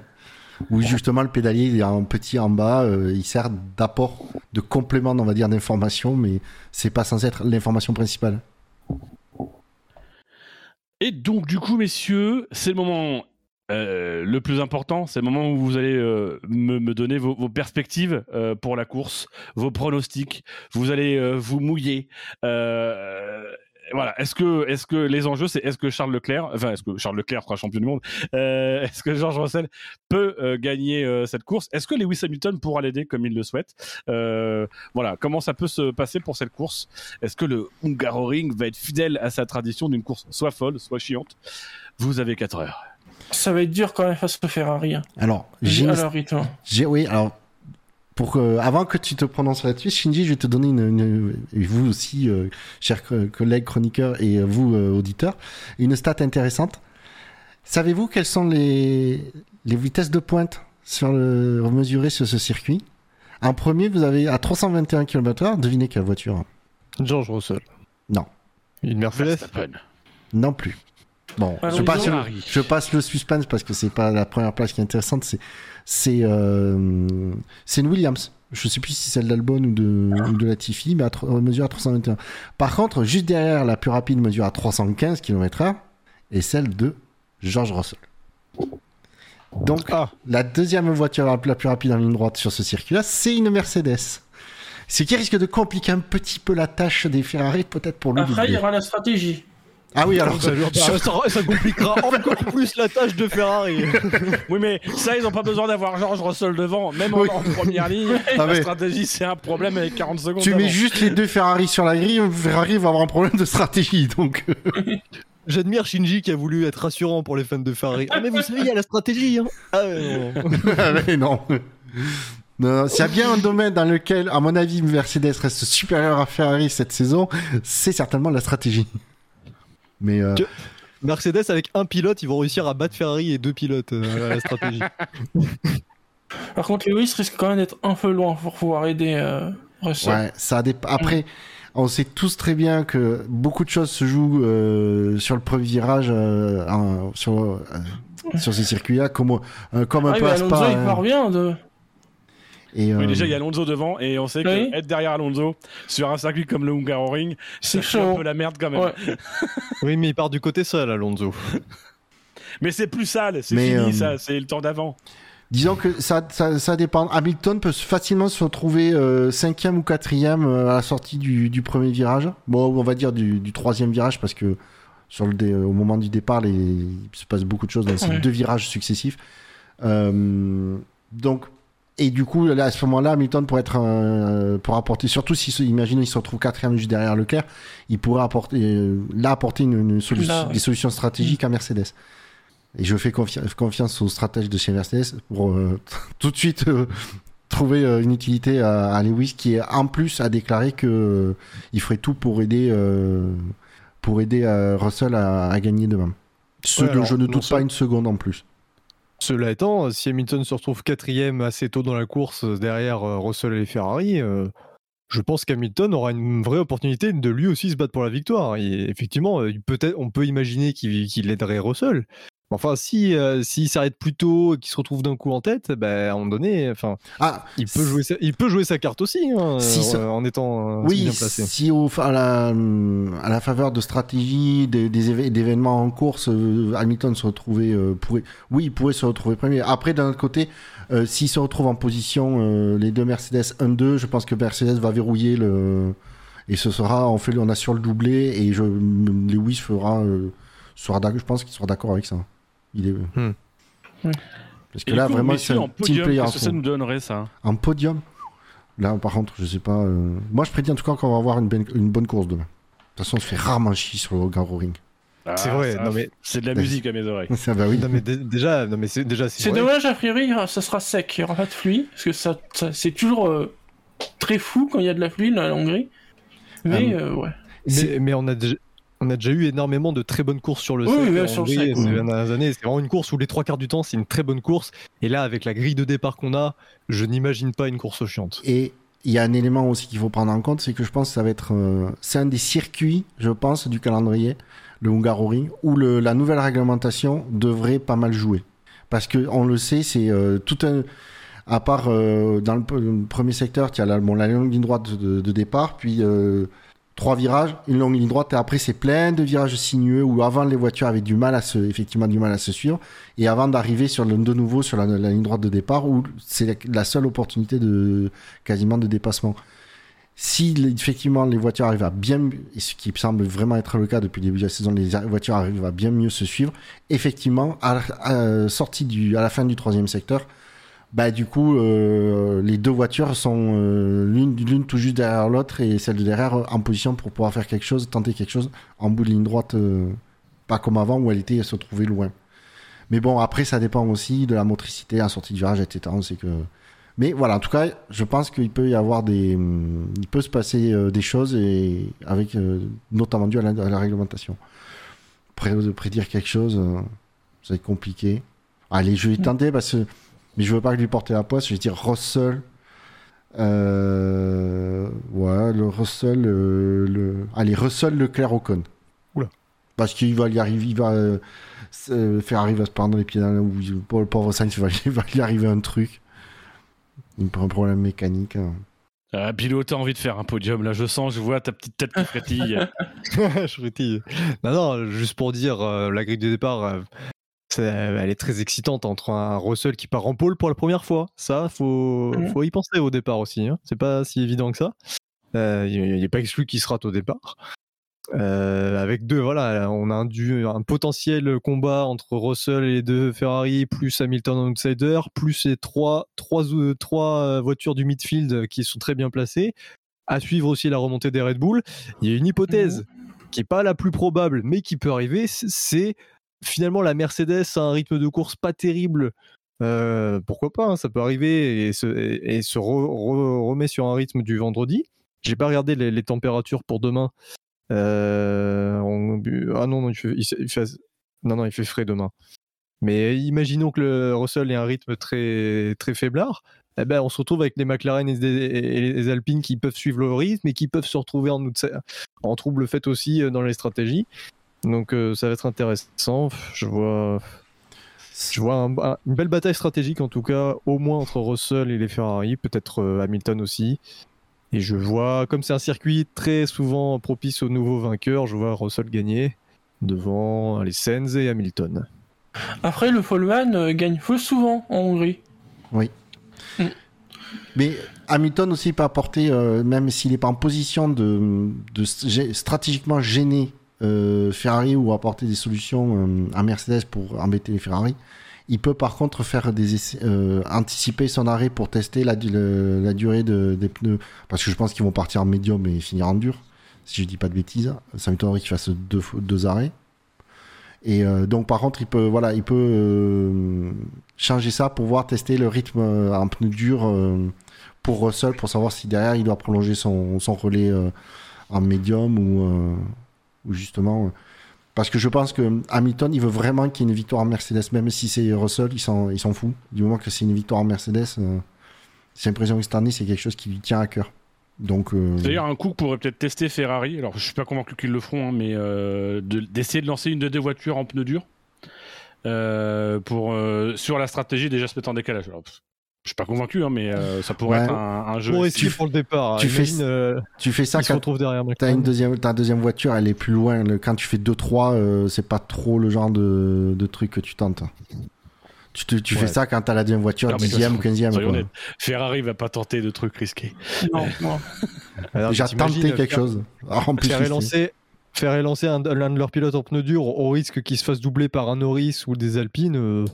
où justement le pédalier est en petit en bas, euh, il sert d'apport, de complément, on va dire, d'information, mais c'est pas censé être l'information principale. Et donc, du coup, messieurs, c'est le moment euh, le plus important. C'est le moment où vous allez euh, me, me donner vos, vos perspectives euh, pour la course, vos pronostics. Vous allez euh, vous mouiller. Euh, voilà. Est-ce que, est-ce que les enjeux, c'est est-ce que Charles Leclerc, enfin, est-ce que Charles Leclerc sera champion du monde Est-ce que George Russell peut gagner cette course? Est-ce que Lewis Hamilton pourra l'aider comme il le souhaite? Voilà. Comment ça peut se passer pour cette course? Est-ce que le Hungaroring va être fidèle à sa tradition d'une course soit folle, soit chiante? Vous avez 4 heures. Ça va être dur quand même face au Ferrari. Alors, j'ai j'ai- oui, alors, pour que, avant que tu te prononces là-dessus, Shinji, je vais te donner une, une- et vous aussi, euh, chers co- collègues chroniqueurs et euh, vous, euh, auditeurs, une stat intéressante. Savez-vous quelles sont les, les vitesses de pointe sur le, mesurées sur ce circuit? En premier, vous avez à 321 km/h, devinez quelle voiture? George Russell. Non. Une Mercedes? Non plus. Bon, Alors, je passe, le, je passe le suspense parce que c'est pas la première place qui est intéressante. C'est c'est euh, c'est une Williams. Je sais plus si c'est celle d'Albon ou de ou de Latifi, mais à, tro- euh, mesure à 321. Par contre, juste derrière, la plus rapide mesure à 315 km/h et celle de George Russell. Donc, Ah, la deuxième voiture la la plus rapide en ligne droite sur ce circuit-là, c'est une Mercedes. Ce qui risque de compliquer un petit peu la tâche des Ferrari, peut-être pour le Après, il y aura la stratégie. Ah oui, alors ça, lui- ça- ça compliquera [laughs] encore plus la tâche de Ferrari. [laughs] Oui, mais ça, ils n'ont pas besoin d'avoir George Russell devant. Même en, Oui. en première ligne, [laughs] Ah la stratégie, c'est un problème avec 40 secondes. Tu mets juste les deux Ferrari sur la grille, Ferrari va avoir un problème de stratégie. Donc, euh, J'admire Shinji qui a voulu être rassurant pour les fans de Ferrari. Ah mais vous savez, il y a la stratégie. Hein. Ah non. mais non. Non, non, S'il y a bien un domaine dans lequel, à mon avis, Mercedes reste supérieur à Ferrari cette saison, c'est certainement la stratégie. Mais euh, Mercedes avec un pilote, ils vont réussir à battre Ferrari et deux pilotes euh, à la stratégie. [laughs] Par contre, Lewis risque quand même d'être un peu loin pour pouvoir aider euh, Russell. ouais, ça dép- Après, on sait tous très bien que beaucoup de choses se jouent euh, sur le premier virage, euh, sur euh, sur ces circuits-là, comme euh, comme un Ah peu à Alonso, Spa, il hein. part bien de... Et, Oui, euh, déjà, il y a Alonso devant, et on sait que Oui. être derrière Alonso sur un circuit comme le Hungaroring, C'est c'est un chaud. peu la merde quand même. Ouais. [laughs] Oui, mais il part du côté seul, Alonso. [laughs] Mais c'est plus sale, c'est fini, euh, ça, c'est le temps d'avant. Disons que ça, ça, ça dépend. Hamilton peut facilement se retrouver euh, cinquième ou quatrième euh, à la sortie du, du premier virage. Bon, on va dire du, du troisième virage parce que sur le dé- au moment du départ, les, il se passe beaucoup de choses dans ces Ouais. deux virages successifs. Euh, donc, et du coup, là, à ce moment-là, Hamilton pourrait être pour apporter, surtout si, imaginons, il se retrouve quatrième juste derrière Leclerc, il pourrait apporter, euh, là, apporter une, une solution, Là, ouais. des solutions stratégiques à Mercedes. Et je fais confi- confiance aux stratèges de chez Mercedes pour euh, [laughs] tout de suite euh, trouver euh, une utilité à, à Lewis qui en plus a déclaré que il ferait tout pour aider pour aider Russell à, à gagner demain. Ce Ouais, dont alors, je ne doute pas seul- une seconde en plus. Cela étant, si Hamilton se retrouve quatrième assez tôt dans la course euh, derrière euh, Russell et Ferrari, euh, je pense qu'Hamilton aura une vraie opportunité de lui aussi se battre pour la victoire. Et effectivement, euh, il peut être, on peut imaginer qu'il qu'il aiderait Russell. Enfin, si euh, s'il s'arrête plus tôt et qu'il se retrouve d'un coup en tête, ben, à un moment donné, enfin, Ah, il peut jouer sa, il peut jouer sa carte aussi hein, Si euh, ça- en étant euh, oui, bien placé. si au, à, la, à la faveur de stratégie, des, des d'événements en course, Hamilton se retrouvait, euh, pourrait, oui, il pourrait se retrouver premier. Après, d'un autre côté, s'il se retrouve en position, les deux Mercedes 1-2, je pense que Mercedes va verrouiller le. Et ce sera, on, fait, on assure le doublé, et je, Lewis fera, je pense qu'il sera d'accord avec ça. Il est. Hmm. Parce que Et là, coup, vraiment, c'est un en team podium, player. qu'est-ce que ça nous donnerait, ça Un podium Là, par contre, je sais pas. euh, Moi, je prédis en tout cas qu'on va avoir une, ben- une bonne course demain. De toute façon, on se fait rarement chier sur le Ring. C'est Ah, vrai, ça, non mais, C'est de la musique à mes oreilles. [laughs] Ça va, oui. non mais dé- déjà, non mais c'est déjà C'est vrai. dommage, a priori, ça sera sec, il n'y aura pas de pluie, parce que ça, ça- c'est toujours euh, très fou quand il y a de la pluie dans la Hongrie. Mais Ah, euh, ouais. Mais, mais on, a déjà, on a déjà eu énormément de très bonnes courses sur le Oui, oui, sur ces dernières années. C'est vraiment une course où les trois quarts du temps, c'est une très bonne course. Et là, avec la grille de départ qu'on a, je n'imagine pas une course chiante. Et il y a un élément aussi qu'il faut prendre en compte, c'est que je pense que ça va être. euh, c'est un des circuits, je pense, du calendrier, le Hungaroring, où le, la nouvelle réglementation devrait pas mal jouer. Parce que on le sait, c'est euh, tout un. À part euh, dans le, premier secteur, tu as la, bon, la longue ligne droite de, de départ, puis euh, trois virages, une longue ligne droite, et après c'est plein de virages sinueux où avant les voitures avaient du mal à se, effectivement du mal à se suivre, et avant d'arriver sur de nouveau sur la, ligne droite de départ où c'est la, seule opportunité de quasiment de dépassement. Si effectivement les voitures arrivent à bien, et ce qui semble vraiment être le cas depuis le début de la saison, les voitures arrivent à bien mieux se suivre, effectivement, sortie du, à la fin du troisième secteur, bah du coup, euh, les deux voitures sont euh, l'une tout juste derrière l'autre et celle de derrière euh, en position pour pouvoir faire quelque chose, tenter quelque chose en bout de ligne droite, euh, pas comme avant où elle était, elle se trouvait loin. Mais bon, après, ça dépend aussi de la motricité, la sortie de virage, etc. On sait que... Mais voilà, en tout cas, je pense qu'il peut y avoir des... hum, Il peut se passer des choses, et avec, notamment dû à la, à la réglementation. Pré- prédire quelque chose, ça va être compliqué. Allez, je vais tenter, parce que... Mais je veux pas lui porter la poisse, je vais dire Russell. Euh... Ouais, le Russell... euh, le... Allez, Russell Leclerc Ocon. Oula. Parce qu'il va y arriver, il va... euh, Ferrari va se prendre les pieds ou il- Pour le pauvre Sainz, il va, il va lui arriver un truc. Il prend un problème mécanique. hein. Ah, Bilo, t'as envie de faire un podium, là, je sens, je vois ta petite tête qui frétille. [laughs] je frétille. Non, non, juste pour dire, euh, la grille de départ, euh, c'est- elle est très excitante entre un Russell qui part en pôle pour la première fois. Ça, faut, Mhm. faut y penser au départ aussi. hein. C'est pas si évident que ça. Euh, il n'est pas exclu qu'il se rate au départ. Euh, avec deux, voilà, on a un, du- un potentiel combat entre Russell et les deux Ferrari, plus Hamilton en outsider, plus les trois, trois, euh, trois euh, voitures du midfield qui sont très bien placées. À suivre aussi la remontée des Red Bull. Il y a une hypothèse qui est pas la plus probable, mais qui peut arriver, c'est finalement la Mercedes a un rythme de course pas terrible. Euh, pourquoi pas, hein, ça peut arriver et se, et, et se re- re- remet sur un rythme du vendredi. J'ai pas regardé les, températures pour demain. Ah non, non, il fait, frais demain. Mais imaginons que le Russell ait un rythme très, très faiblard. Eh ben, on se retrouve avec les McLaren et les, Alpines qui peuvent suivre le rythme et qui peuvent se retrouver en, en trouble fait aussi euh, dans les stratégies. Donc euh, ça va être intéressant. Je vois, je vois un- un- une belle bataille stratégique en tout cas, au moins entre Russell et les Ferrari, peut-être euh, Hamilton aussi. Et je vois, comme c'est un circuit très souvent propice aux nouveaux vainqueurs, je vois Russell gagner devant les Sainz et Hamilton. Après, le Follman euh, gagne peu souvent en Hongrie. Oui. Mm. Mais Hamilton aussi peut apporter, euh, même s'il n'est pas en position de, de stratégiquement gêner euh, Ferrari ou apporter des solutions euh, à Mercedes pour embêter les Ferrari, il peut par contre faire des essais- euh, anticiper son arrêt pour tester la, durée de- des pneus. Parce que je pense qu'ils vont partir en médium et finir en dur, si je dis pas de bêtises. Ça m'étonnerait qu'ils fassent deux, deux arrêts. Et donc par contre, il peut, voilà, il peut changer ça pour voir tester le rythme en pneu dur pour Russell, pour savoir si derrière il doit prolonger son, son relais en médium ou, justement. euh, parce que je pense que Hamilton, il veut vraiment qu'il y ait une victoire en Mercedes, même si c'est Russell, il s'en, fout. Du moment que c'est une victoire en Mercedes, euh, j'ai l'impression que cette année, c'est quelque chose qui lui tient à cœur. Donc, euh, D'ailleurs, un coup pourrait peut-être tester Ferrari. Alors, je suis pas convaincu qu'ils le feront, hein, mais euh, de- d'essayer de lancer une de deux voitures en pneus durs pour sur la stratégie déjà se mettre en décalage. Je suis pas convaincu, hein, mais euh, ça pourrait Ouais. être un, un jeu. Pour tu- pour le départ. tu fais- euh, tu fais ça quand T'as McLaren. une deuxième, ta deuxième voiture, elle est plus loin. Le- quand tu fais 2-3, euh, c'est pas trop le genre de, de truc que tu tentes. Tu, te- tu Ouais. fais ça quand t'as la deuxième voiture, Non, mais 10e ou 15e. Soyons quoi. honnêtes. Ferrari va pas tenter de trucs risqués. Non, [laughs] non. T'imagines, tenté quelque faire- chose. Alors, en plus, Faire un, l'un de leurs pilotes en pneus durs au risque qu'il se fasse doubler par un Norris ou des Alpines. euh,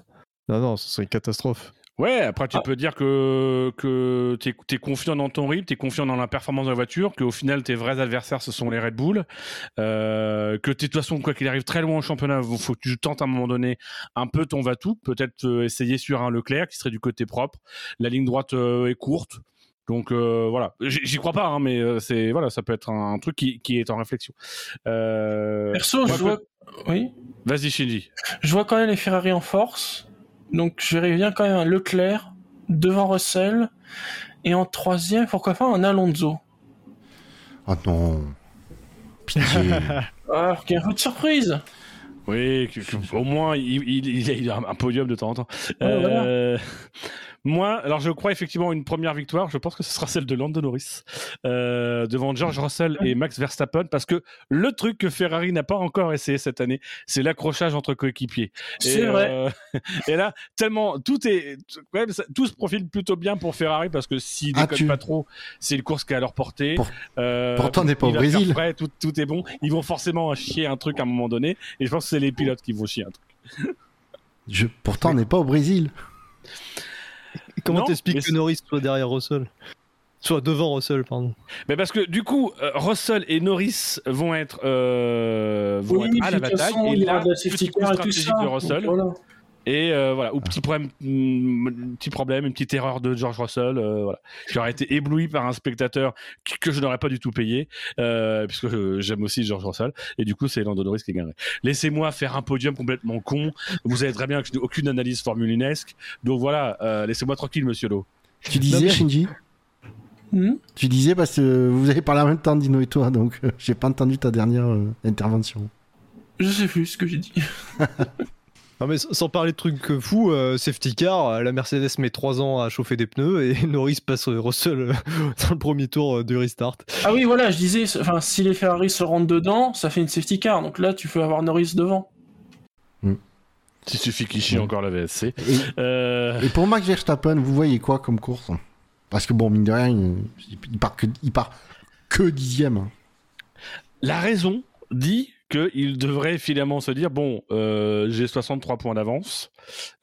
Non, non, ce serait une catastrophe. Ouais, après tu Ah. peux dire que, que tu es, confiant dans ton rythme, tu es confiant dans la performance de la voiture, qu'au final tes vrais adversaires ce sont les Red Bull, euh, que t'es de toute façon, quoi qu'il arrive très loin au championnat, il faut que tu tentes à un moment donné un peu ton va-tout, peut-être euh, essayer sur un Leclerc qui serait du côté propre. La ligne droite euh, est courte. Donc euh, voilà, j'y crois pas, hein, mais c'est voilà, ça peut être un, un truc qui, qui est en réflexion. Euh, Perso, je vois... Oui Vas-y Shinji. Je vois quand même les Ferrari en force. Donc je bien quand même un Leclerc devant Russell. Et en troisième, pourquoi pas un Alonso. Oh non. Pitié. [laughs] Ah, qu'il y a un peu de surprise. Oui, au moins il, il- il- il a un podium de temps en temps. Ouais, voilà. Moi, alors je crois effectivement une première victoire. Je pense que ce sera celle de Lando Norris euh, devant George Russell et Max Verstappen, parce que le truc que Ferrari n'a pas encore essayé cette année, c'est l'accrochage entre coéquipiers. C'est vrai. euh, [laughs] et là, tellement tout est, tout se profile plutôt bien pour Ferrari parce que s'ils Ah, déconnent tu- pas trop, c'est une course qui est à leur portée. Pour- Euh, pourtant, on n'est pas au Brésil. tout, tout est bon. Ils vont forcément chier un truc à un moment donné, et je pense que c'est les pilotes qui vont chier un truc. Je- pourtant, on n'est pas au Brésil. Comment t'expliques que Norris soit derrière Russell? Soit devant Russell, pardon. Mais parce que du coup, euh, Russell et Norris vont être, euh, vont Oui, être à la bataille. façon, et il y aura là, de la safety coup car et tout stratégique ça. de Donc, Russell. voilà. Et euh, voilà, ou petit problème, mm, petit problème, une petite erreur de George Russell. euh, voilà, j'aurais été ébloui par un spectateur qui- que je n'aurais pas du tout payé, euh, puisque j'aime aussi George Russell. Et du coup, c'est Lando Norris qui gagnerait. Laissez-moi faire un podium complètement con. Vous savez très bien que je n'ai aucune analyse formulinesque. Donc voilà, euh, laissez-moi tranquille, Monsieur Lowe. Tu disais, Shinji Hmm Tu disais parce que vous avez parlé en même temps, Dino et toi, donc euh, j'ai pas entendu ta dernière euh, intervention. Je sais plus ce que j'ai dit. [laughs] Non mais sans parler de trucs fous, euh, safety car, la Mercedes met 3 ans à chauffer des pneus et [laughs] Norris passe Russell euh, [laughs] dans le premier tour euh, du restart. Ah oui, voilà, je disais, enfin, si les Ferrari se rentrent dedans, ça fait une safety car. Donc là, tu peux avoir Norris devant. Il suffit qu'il chie Ouais. encore la VSC. Et, Euh, et pour Max Verstappen, vous voyez quoi comme course Parce que bon, mine de rien, il, il part que, il part que dixième. la raison dit qu'il devrait finalement se dire bon, euh, j'ai 63 points d'avance,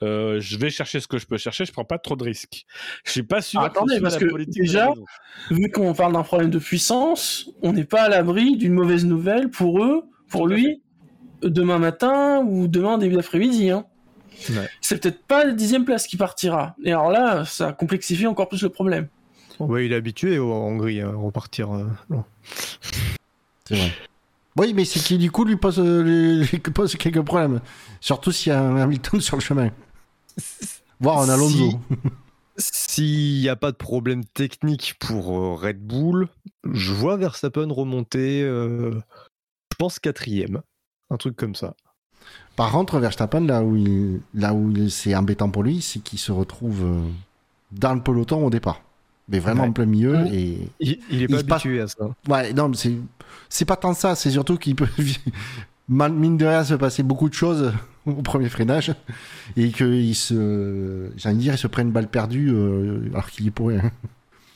euh, je vais chercher ce que je peux chercher, je prends pas trop de risques. Je suis pas sûr. Ah, attendez, parce la que déjà-. Vu qu'on parle d'un problème de puissance, on n'est pas à l'abri d'une mauvaise nouvelle pour eux, pour Tout lui, demain matin ou demain début d'après-midi. Hein. Ouais. C'est peut-être pas la dixième place qui partira. Et alors là, ça complexifie encore plus le problème. Ouais, il est habitué au- en Hongrie à repartir. euh, loin. C'est vrai. Oui, mais c'est qui du coup lui pose, euh, lui- lui pose quelques problèmes. Surtout s'il y a un Hamilton sur le chemin. Voire un Alonso. S'il n'y a pas de problème technique pour euh, Red Bull, je vois Verstappen remonter, euh, je pense quatrième, un truc comme ça. Par contre, Verstappen, là où, il, là où il- c'est embêtant pour lui, c'est qu'il se retrouve dans le peloton au départ. Mais vraiment Ouais. en plein milieu. Et Il, il est Il pas passe- à ça. ouais, non, mais c'est c'est pas tant ça. C'est surtout qu'il peut, mal- mine de rien, se passer beaucoup de choses [laughs] au premier freinage et qu'il se, j'ai envie de dire, il se prenne une balle perdue euh, alors qu'il y pourrait. hein.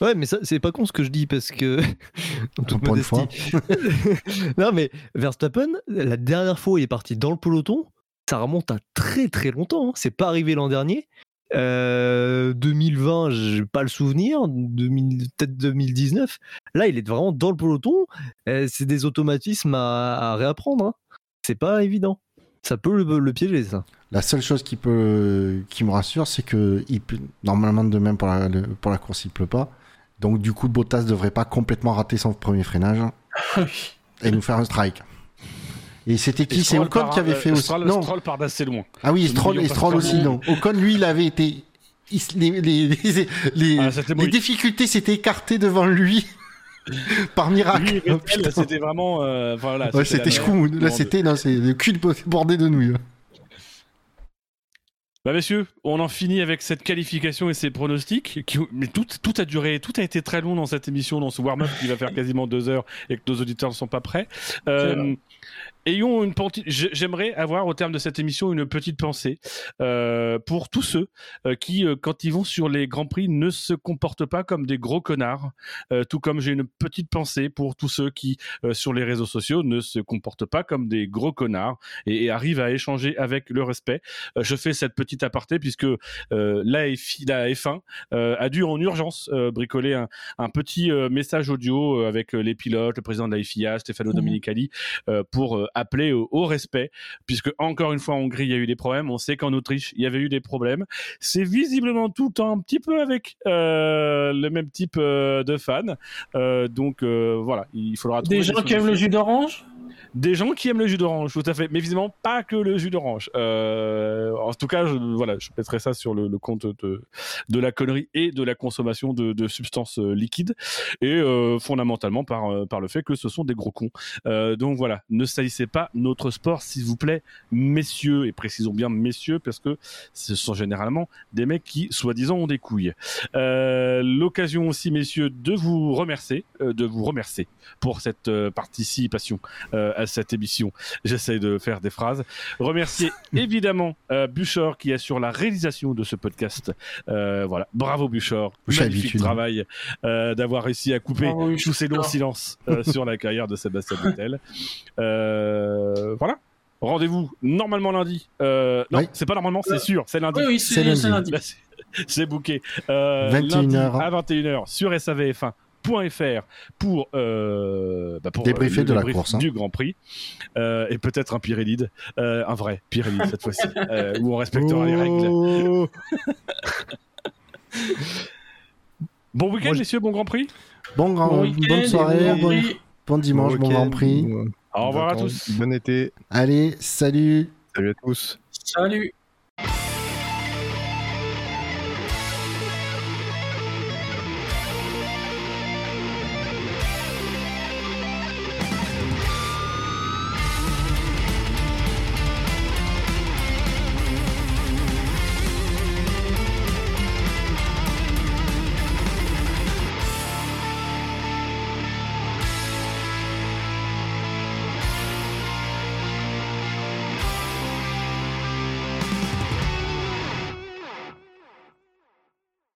Ouais, mais ça, c'est pas con ce que je dis parce que. [laughs] en toute une fois. modestie. [laughs] non, mais Verstappen, la dernière fois où il est parti dans le peloton, ça remonte à très très longtemps. hein. C'est pas arrivé l'an dernier. Euh, 2020, j'ai pas le souvenir. 2000 Peut-être 2019. Là, il est vraiment dans le peloton. Euh, c'est des automatismes à, à réapprendre. hein. C'est pas évident. Ça peut le, le piéger, ça. La seule chose qui peut, qui me rassure, c'est que il peut- normalement demain pour la, le- pour la course, il pleut pas. Donc du coup, Bottas devrait pas complètement rater son premier freinage [laughs] et nous faire un strike. Et c'était qui? C'est Ocon qui avait euh, fait aussi. Stroll, non. Stroll part d'assez loin. Ah oui, Stroll, et Stroll aussi, non. Ocon, lui, il avait été. il- les, les, les, les- Ah, difficultés s'étaient écartées devant lui [laughs] par miracle. Oh, c'était vraiment. euh, voilà, Ouais, c'était chou. Là, c'était non, c'est le cul bordé de nouilles. Bah messieurs, on en finit avec cette qualification et ces pronostics. Qui, mais tout, tout a duré, tout a été très long dans cette émission, dans ce warm-up qui va faire quasiment deux heures et que nos auditeurs ne sont pas prêts. Euh, ayons une j'ai- J'aimerais avoir au terme de cette émission une petite pensée euh, pour tous ceux euh, qui, euh, quand ils vont sur les grands prix, ne se comportent pas comme des gros connards. Euh, tout comme j'ai une petite pensée pour tous ceux qui, euh, sur les réseaux sociaux, ne se comportent pas comme des gros connards et, et arrivent à échanger avec le respect. Euh, je fais cette petite aparté puisque euh, la, F, la F1 euh, a dû en urgence euh, bricoler un, un petit euh, message audio avec les pilotes, le président de la FIA, Stefano. Domenicali, euh, pour appeler au, au respect, puisque encore une fois en Hongrie il y a eu des problèmes, on sait qu'en Autriche il y avait eu des problèmes. C'est visiblement tout le temps un petit peu avec euh, le même type euh, de fans, Euh, donc euh, voilà, il faudra trouver Des gens qui aiment le jus d'orange? Des gens qui aiment le jus d'orange, tout à fait. Mais visiblement, pas que le jus d'orange. Euh, en tout cas, je, voilà, je mettrai ça sur le, le compte de, de la connerie et de la consommation de, de substances euh, liquides. Et euh, fondamentalement par, euh, par le fait que ce sont des gros cons. Euh, donc voilà, ne salissez pas notre sport, s'il vous plaît, messieurs. Et précisons bien messieurs, parce que ce sont généralement des mecs qui, soi-disant, ont des couilles. Euh, L'occasion aussi, messieurs, de vous remercier, de vous remercier pour cette participation euh, à cette émission. J'essaie de faire des phrases. Remercier [laughs] évidemment euh, Buchor qui assure la réalisation de ce podcast. Euh, voilà, bravo Buchor, magnifique travail euh, d'avoir réussi à couper tous ces longs silences euh, [laughs] sur la carrière de Sébastien Vettel. Euh, voilà. Rendez-vous normalement lundi. Euh, non, Oui. c'est pas normalement, c'est sûr, c'est lundi. Oui, oui, C'est c'est lundi. [laughs] c'est lundi. Booké. Euh, 21 lundi heures. à 21h sur savf1.fr pour, euh, bah, Débriefer de la course, hein. du Grand Prix Euh, et peut-être un euh, un vrai Pirelli cette fois-ci, euh, où on respectera les règles. Oh Bon week-end, je- messieurs, bon Grand Prix. Bon, grand, Bon bonne soirée, bon bon, bon dimanche, bon, Grand Prix. bon- Au revoir à tous. Bon été. Allez, salut Salut à tous. Salut